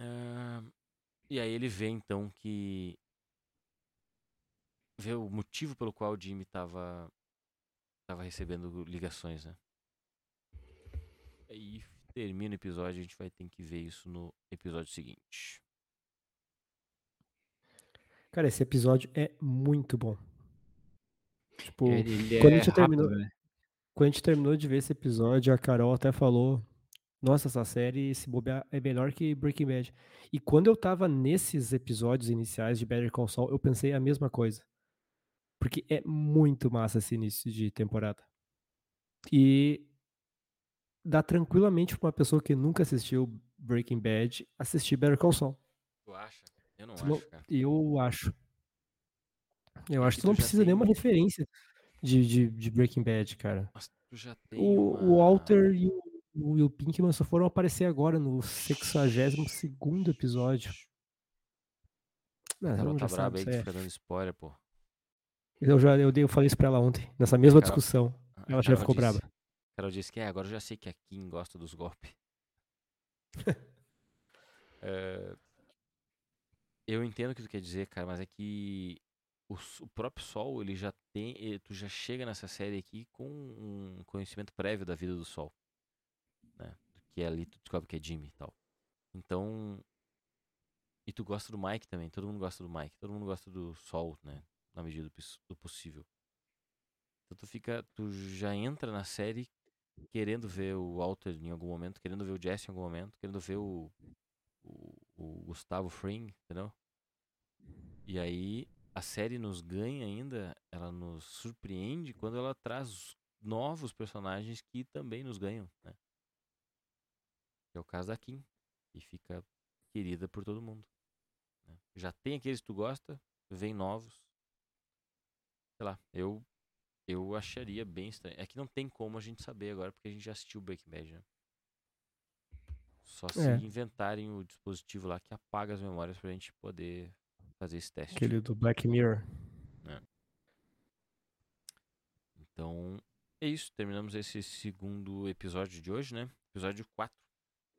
Ah, e aí ele vê então que vê o motivo pelo qual o Jimmy tava tava recebendo ligações, né? Aí termina o episódio, a gente vai ter que ver isso no episódio seguinte. Cara, esse episódio é muito bom. Tipo, Ele, ele quando a é gente rápido, terminou- né? Quando a gente terminou de ver esse episódio, a Carol até falou Nossa, essa série, se bobear, é melhor que Breaking Bad. E quando eu tava nesses episódios iniciais de Better Call Saul, eu pensei a mesma coisa. Porque é muito massa esse início de temporada. E dá tranquilamente pra uma pessoa que nunca assistiu Breaking Bad assistir Better Call Saul. Tu acha? Eu não Tu não- acho, cara. Eu acho. Eu acho que tu não precisa nenhuma um- referência de, de, de Breaking Bad, cara. Mas tu já tem O, uma... o Walter e o, o Pinkman só foram aparecer agora no 62 episódio. Ah, A todo Carol mundo tá braba aí isso que é. fica dando spoiler, pô. Eu já eu, dei, eu falei isso pra ela ontem, nessa mesma Carol- discussão. A Ela já Carol ficou disse- braba. Carol disse que é, agora eu já sei que a Kim gosta dos golpes. É, Eu entendo o que tu quer dizer, cara, mas é que o, o próprio Sol, ele já tem. eh, Tu já chega nessa série aqui com um conhecimento prévio da vida do Sol. Né? Que ali tu descobre que é Jimmy e tal. Então. E tu gosta do Mike também, todo mundo gosta do Mike, todo mundo gosta do Sol, né? Na medida do, do possível. Então tu fica. Tu já entra na série querendo ver o Walter em algum momento, querendo ver o Jesse em algum momento, querendo ver o, o, o Gustavo Fring, entendeu? E aí a série nos ganha ainda, ela nos surpreende quando ela traz novos personagens que também nos ganham, né? É o caso da Kim, que fica querida por todo mundo. né? Já tem aqueles que tu gosta, vem novos. Sei lá, eu eu acharia bem estranho. É que não tem como a gente saber agora, porque a gente já assistiu Breaking Bad, né? Só se É. inventarem o dispositivo lá que apaga as memórias pra gente poder fazer esse teste. Aquele do Black Mirror. Então, é isso. Terminamos esse segundo episódio de hoje, né? Episódio 4.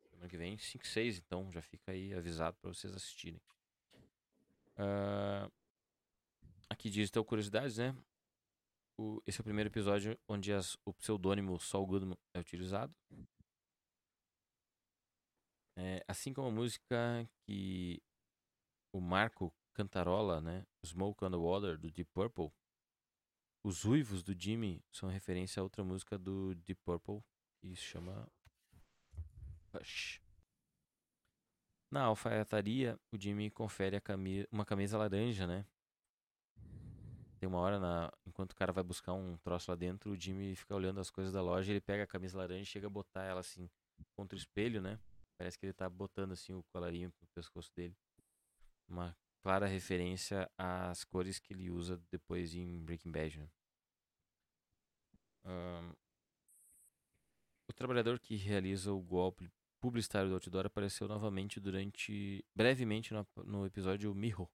Semana que vem, 5 6, então já fica aí avisado pra vocês assistirem. Ah, aqui diz então curiosidades, né? O- esse é o primeiro episódio onde as- o pseudônimo Saul Goodman é utilizado. É, assim como a música que o Marco cantarola, né? Smoke on the Water, do Deep Purple. Os uivos do Jimmy são referência a outra música do Deep Purple que se chama Hush. Na alfaiataria, o Jimmy confere uma camisa laranja, né? Tem uma hora, na, enquanto o cara vai buscar um troço lá dentro, o Jimmy fica olhando as coisas da loja, ele pega a camisa laranja e chega a botar ela assim contra o espelho, né? Parece que ele tá botando assim o colarinho no pescoço dele. Uma clara referência às cores que ele usa depois em Breaking Bad, né? Ahn, o trabalhador que realiza o golpe publicitário do outdoor apareceu novamente durante brevemente no, no episódio Miho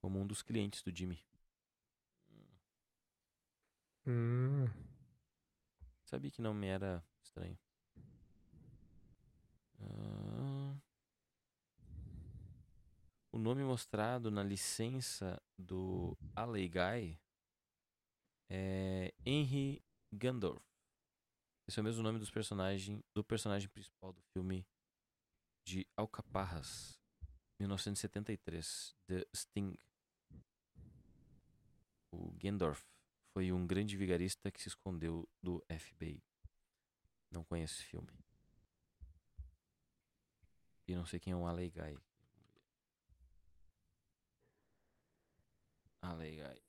como um dos clientes do Jimmy. Hum. Sabia que não me era estranho. Ah, o nome mostrado na licença do Alley Guy é Henry Gandorf. Esse é o mesmo nome dos personagem, do personagem principal do filme de Alcaparras, 1973, The Sting. O Gendorf foi um grande vigarista que se escondeu do FBI. Não conheço esse filme. E não sei quem é o Alley Alley Guy.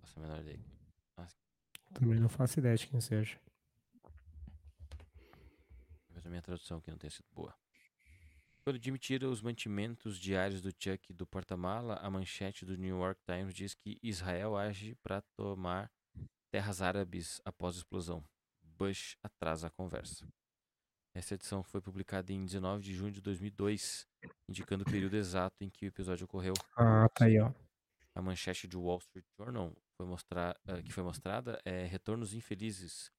Nossa, a menor ideia. Também não faço ideia de quem seja. Talvez a minha tradução aqui não tenha sido boa. Quando Jimmy tira os mantimentos diários do Chuck do porta-mala, a manchete do New York Times diz que Israel age para tomar terras árabes após a explosão. Bush atrasa a conversa. Essa edição foi publicada em 19 de junho de 2002, indicando o período exato em que o episódio ocorreu. Ah, tá aí, ó. A manchete do Wall Street Journal foi mostrar, eh, que foi mostrada é Retornos Infelizes.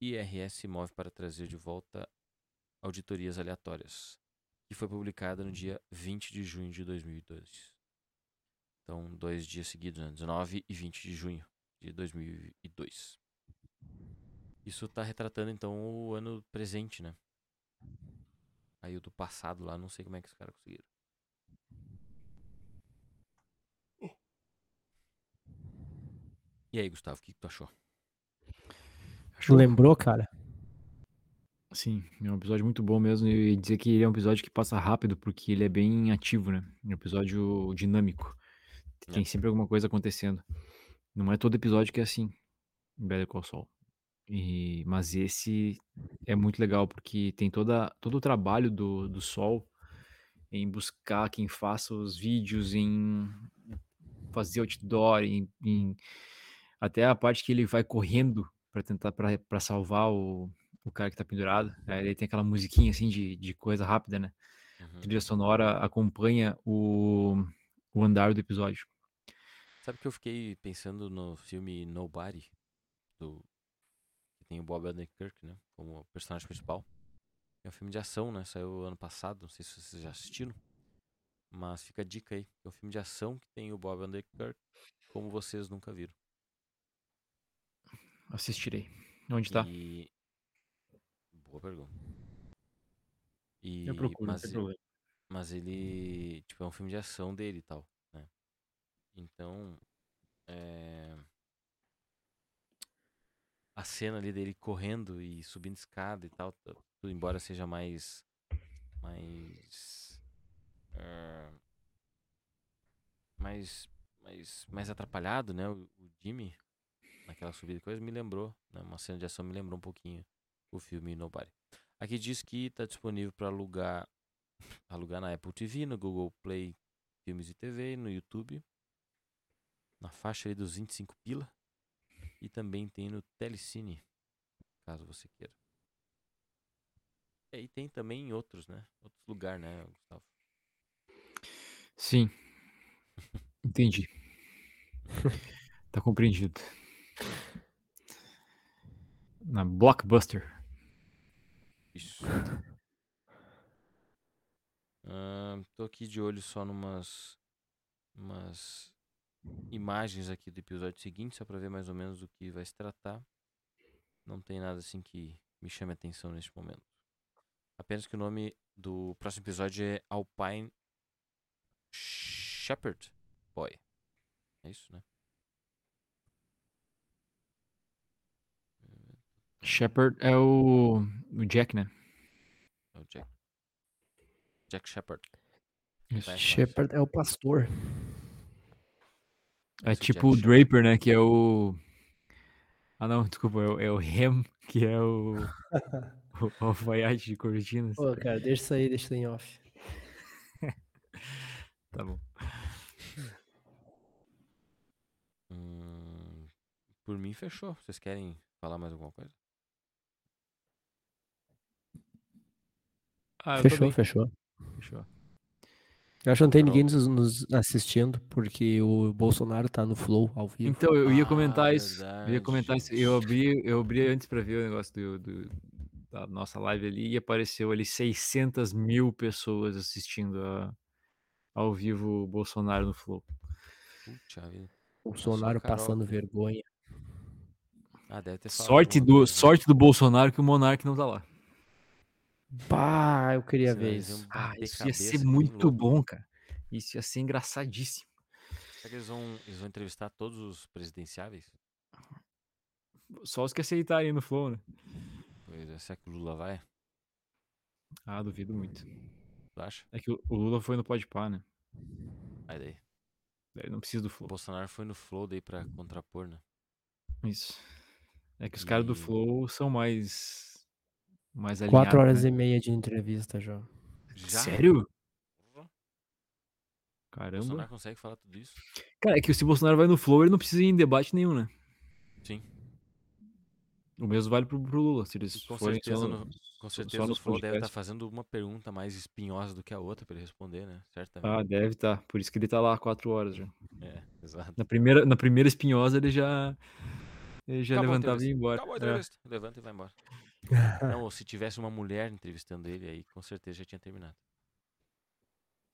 IRS move para trazer de volta auditorias aleatórias. Que foi publicada no dia 20 de junho de 2002. Então, dois dias seguidos, né? 19 e 20 de junho de 2002. Isso está retratando, então, o ano presente, né? Aí o do passado lá, não sei como é que os caras conseguiram. E aí, Gustavo, o que, que tu achou? Show. Lembrou, cara? Sim, é um episódio muito bom mesmo. E dizer que ele é um episódio que passa rápido, porque ele é bem ativo, né? É um episódio dinâmico. Tem É. sempre alguma coisa acontecendo. Não é todo episódio que é assim, em Better Call Saul. E, mas esse é muito legal, porque tem toda, todo o trabalho do, do Sol em buscar quem faça os vídeos, em fazer outdoor, em, em- até a parte que ele vai correndo para tentar para salvar o, o cara que tá pendurado. Aí ele tem aquela musiquinha assim de, de coisa rápida, né? A Uhum. trilha sonora acompanha o, o andar do episódio. Sabe que eu fiquei pensando no filme Nobody, do... tem o Bob Odenkirk, né? Como personagem principal. É um filme de ação, né? Saiu ano passado, não sei se vocês já assistiram. Mas fica a dica aí. É um filme de ação que tem o Bob Odenkirk, como vocês nunca viram. Assistirei. Onde tá? E... Boa pergunta. E... Eu procuro, mas, problema. mas ele, tipo, é um filme de ação dele e tal, né? Então, é... a cena ali dele correndo e subindo escada e tal, tu- tudo embora seja mais, mais, é, mais, mais, mais atrapalhado, né? O, o Jimmy naquela subida e coisa me lembrou, né? Uma cena de ação me lembrou um pouquinho o filme Nobody. Aqui diz que está disponível para alugar, alugar na Apple TV, no Google Play Filmes e TV, no YouTube, na faixa aí dos 25 pila. E também tem no Telecine, caso você queira. É, E tem também em outros, né? Outros lugares, né, Gustavo? Sim. Entendi. tá compreendido. Na Blockbuster. Isso. Ahn, tô aqui de olho só numas umas imagens aqui do episódio seguinte, só pra ver mais ou menos do que vai se tratar. Não tem nada assim que me chame a atenção neste momento. Apenas que o nome do próximo episódio é Alpine Shepherd Boy. É isso, né? Shepard é o, o Jack, né? É o Jack. Jack. Vai. Shepard é o pastor. É tipo o. Draper, né? Que é o. Ah, não, desculpa, é o, é o Ham, que é o. o alfaiate de cortinas. Pô, cara, deixa isso aí, deixa isso aí em off. Tá bom. Hum, por mim, fechou. Vocês querem falar mais alguma coisa? Ah, Fechou, fechou. Fechou. Eu acho que não tem ninguém Pronto. nos, nos assistindo, porque o Bolsonaro tá no Flow ao vivo. Então, eu ia Ah, comentar isso. Eu ia comentar isso. Eu abri, eu abri antes pra ver o negócio do, do- da nossa live ali e apareceu ali 600 mil pessoas assistindo a- ao vivo o Bolsonaro no Flow. Puxa vida. Bolsonaro passando vergonha. Ah, deve ter falado Sorte do, né? sorte do Bolsonaro que o Monark não tá lá. Pá, eu queria ver isso. Ah, bater isso ia ser muito bom, cara. Isso ia ser engraçadíssimo. Será que eles vão, eles vão entrevistar todos os presidenciáveis? Só os que aceitarem no Flow, né? Pois é, será que o Lula vai? Ah, duvido muito. Tu acha? É que o o Lula foi no Podpah, né? Aí daí. Daí não precisa do O Flow. Bolsonaro foi no Flow daí pra contrapor, né? Isso. É que os caras do E- Flow são mais. Mais Quatro alinhados, horas né? e meia de entrevista já. Já? Sério? Porra, O Caramba. Bolsonaro consegue falar tudo isso? Cara, é que se o Bolsonaro vai no Flow, ele não precisa ir em debate nenhum, né? Sim. O mesmo vale pro, pro Lula. Se eles E com forem certeza só, no- Com certeza só o nos Flow deve estar podcasts. fazendo uma pergunta mais espinhosa do que a outra pra ele responder, né? Certamente. Ah, deve estar. Por isso que ele tá lá quatro horas já. É, exato. Na primeira, na primeira espinhosa ele já. Ele já Acabou levantava e ia embora. Acabou a É. entrevista. Levanta e vai embora. Não, ou se tivesse uma mulher entrevistando ele, aí com certeza já tinha terminado.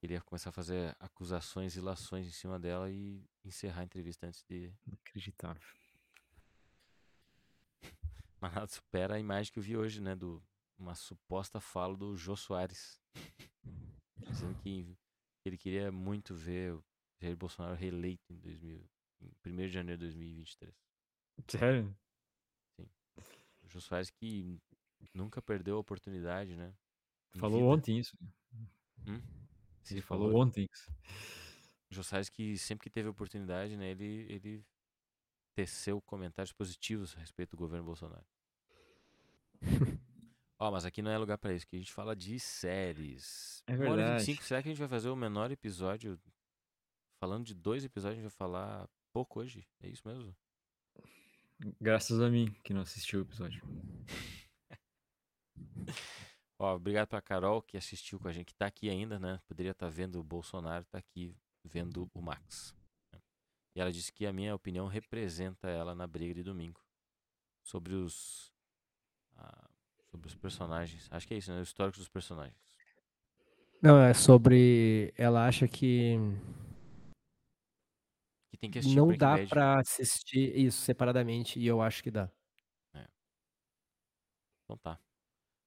Ele ia começar a fazer acusações e lações em cima dela e encerrar a entrevista antes de. Inacreditável. Mas nada supera a imagem que eu vi hoje, né? Do uma suposta fala do Jô Soares. Dizendo que ele queria muito ver o Jair Bolsonaro reeleito em, 2000, em 1 de janeiro de 2023. Sério? Jô Soares que nunca perdeu a oportunidade, né? em Falou vida. ontem isso. Hum? Ele Ele falou falou. ontem isso. Jô Soares que sempre que teve oportunidade, né? Ele, ele teceu comentários positivos a respeito do governo Bolsonaro. Ó, mas aqui não é lugar pra isso, que a gente fala de séries. É Uma hora e verdade. 25, será que a gente vai fazer o menor episódio? Falando de dois episódios, a gente vai falar pouco hoje? É isso mesmo? Graças a mim, que não assistiu o episódio. Ó, obrigado pra Carol que assistiu com a gente, que tá aqui ainda, né? Poderia estar vendo o Bolsonaro, tá aqui vendo o Max. E ela disse que a minha opinião representa ela na briga de domingo. Sobre os. ah, sobre os personagens. Acho que é isso, né? O histórico dos personagens. Não, é sobre. Ela acha que Tem que assistir não Breaking dá Bad. pra assistir isso separadamente, e eu acho que dá. Então tá.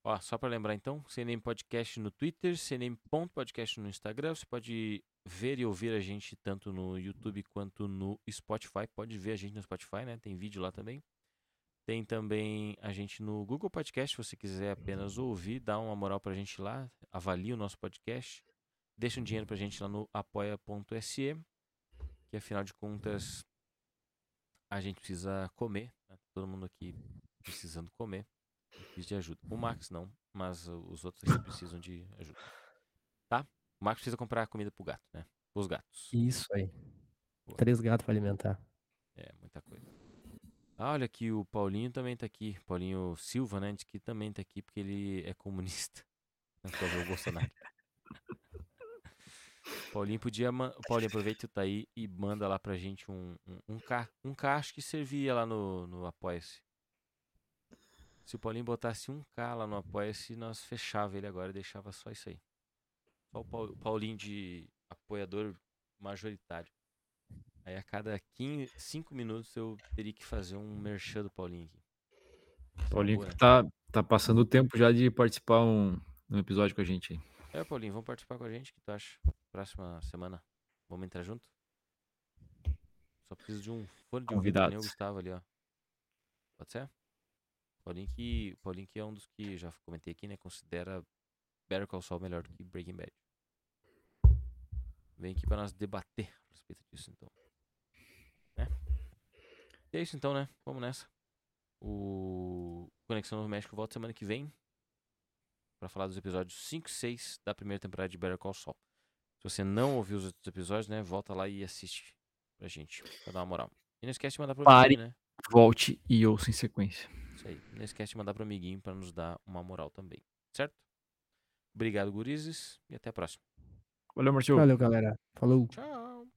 Ó, só pra lembrar então, CNM Podcast no Twitter, CNM.podcast no Instagram. Você pode ver e ouvir a gente tanto no YouTube quanto no Spotify. Pode ver a gente no Spotify, né? Tem vídeo lá também. Tem também a gente no Google Podcast, se você quiser apenas ouvir, dá uma moral pra gente lá, avalie o nosso podcast, deixa um dinheiro pra gente lá no apoia.se, que afinal de contas a gente precisa comer, né? todo mundo aqui precisando comer, precisa de ajuda. O Max não, mas os outros aqui precisam de ajuda. Tá? O Max precisa comprar comida pro gato, né? Os gatos. Isso aí. Boa. Três gatos pra alimentar. É, muita coisa. Ah, olha aqui, o Paulinho também tá aqui. Paulinho Silva, né? Diz que também tá aqui porque ele é comunista. Não o Bolsonaro. Paulinho podia. man- Paulinho, aproveita que tá aí e manda lá pra gente um, um, um K. Um K acho que servia lá no, no Apoia-se. Se o Paulinho botasse um K lá no Apoia-se, nós fechava ele agora e deixava só isso aí. Só o Pau- Paulinho de apoiador majoritário. Aí a cada 15, 5 minutos eu teria que fazer um merchan do Paulinho aqui. Paulinho que tá, tá passando o tempo já de participar um, um episódio com a gente aí. É, Paulinho, vamos participar com a gente, o que tu acha? Próxima semana. Vamos entrar junto? Só preciso de um fone de ouvido nem o. Gustavo ali, ó. Pode ser? Paulinho que, Paulinho que é um dos que, já comentei aqui, né? Considera Better Call Saul melhor do que Breaking Bad. Vem aqui pra nós debater a respeito disso, então. Né? E é isso então, né? Vamos nessa. O Conexão no México volta semana que vem pra falar dos episódios 5 e 6 da primeira temporada de Better Call Saul. Se você não ouviu os outros episódios, né? Volta lá e assiste pra gente, pra dar uma moral. E não esquece de mandar pro Pare. amiguinho, né? Volte e ouça em sequência. Isso aí. Não esquece de mandar pro amiguinho pra nos dar uma moral também. Certo? Obrigado, gurizes. E até a próxima. Valeu, Martio. Valeu, galera. Falou. Tchau.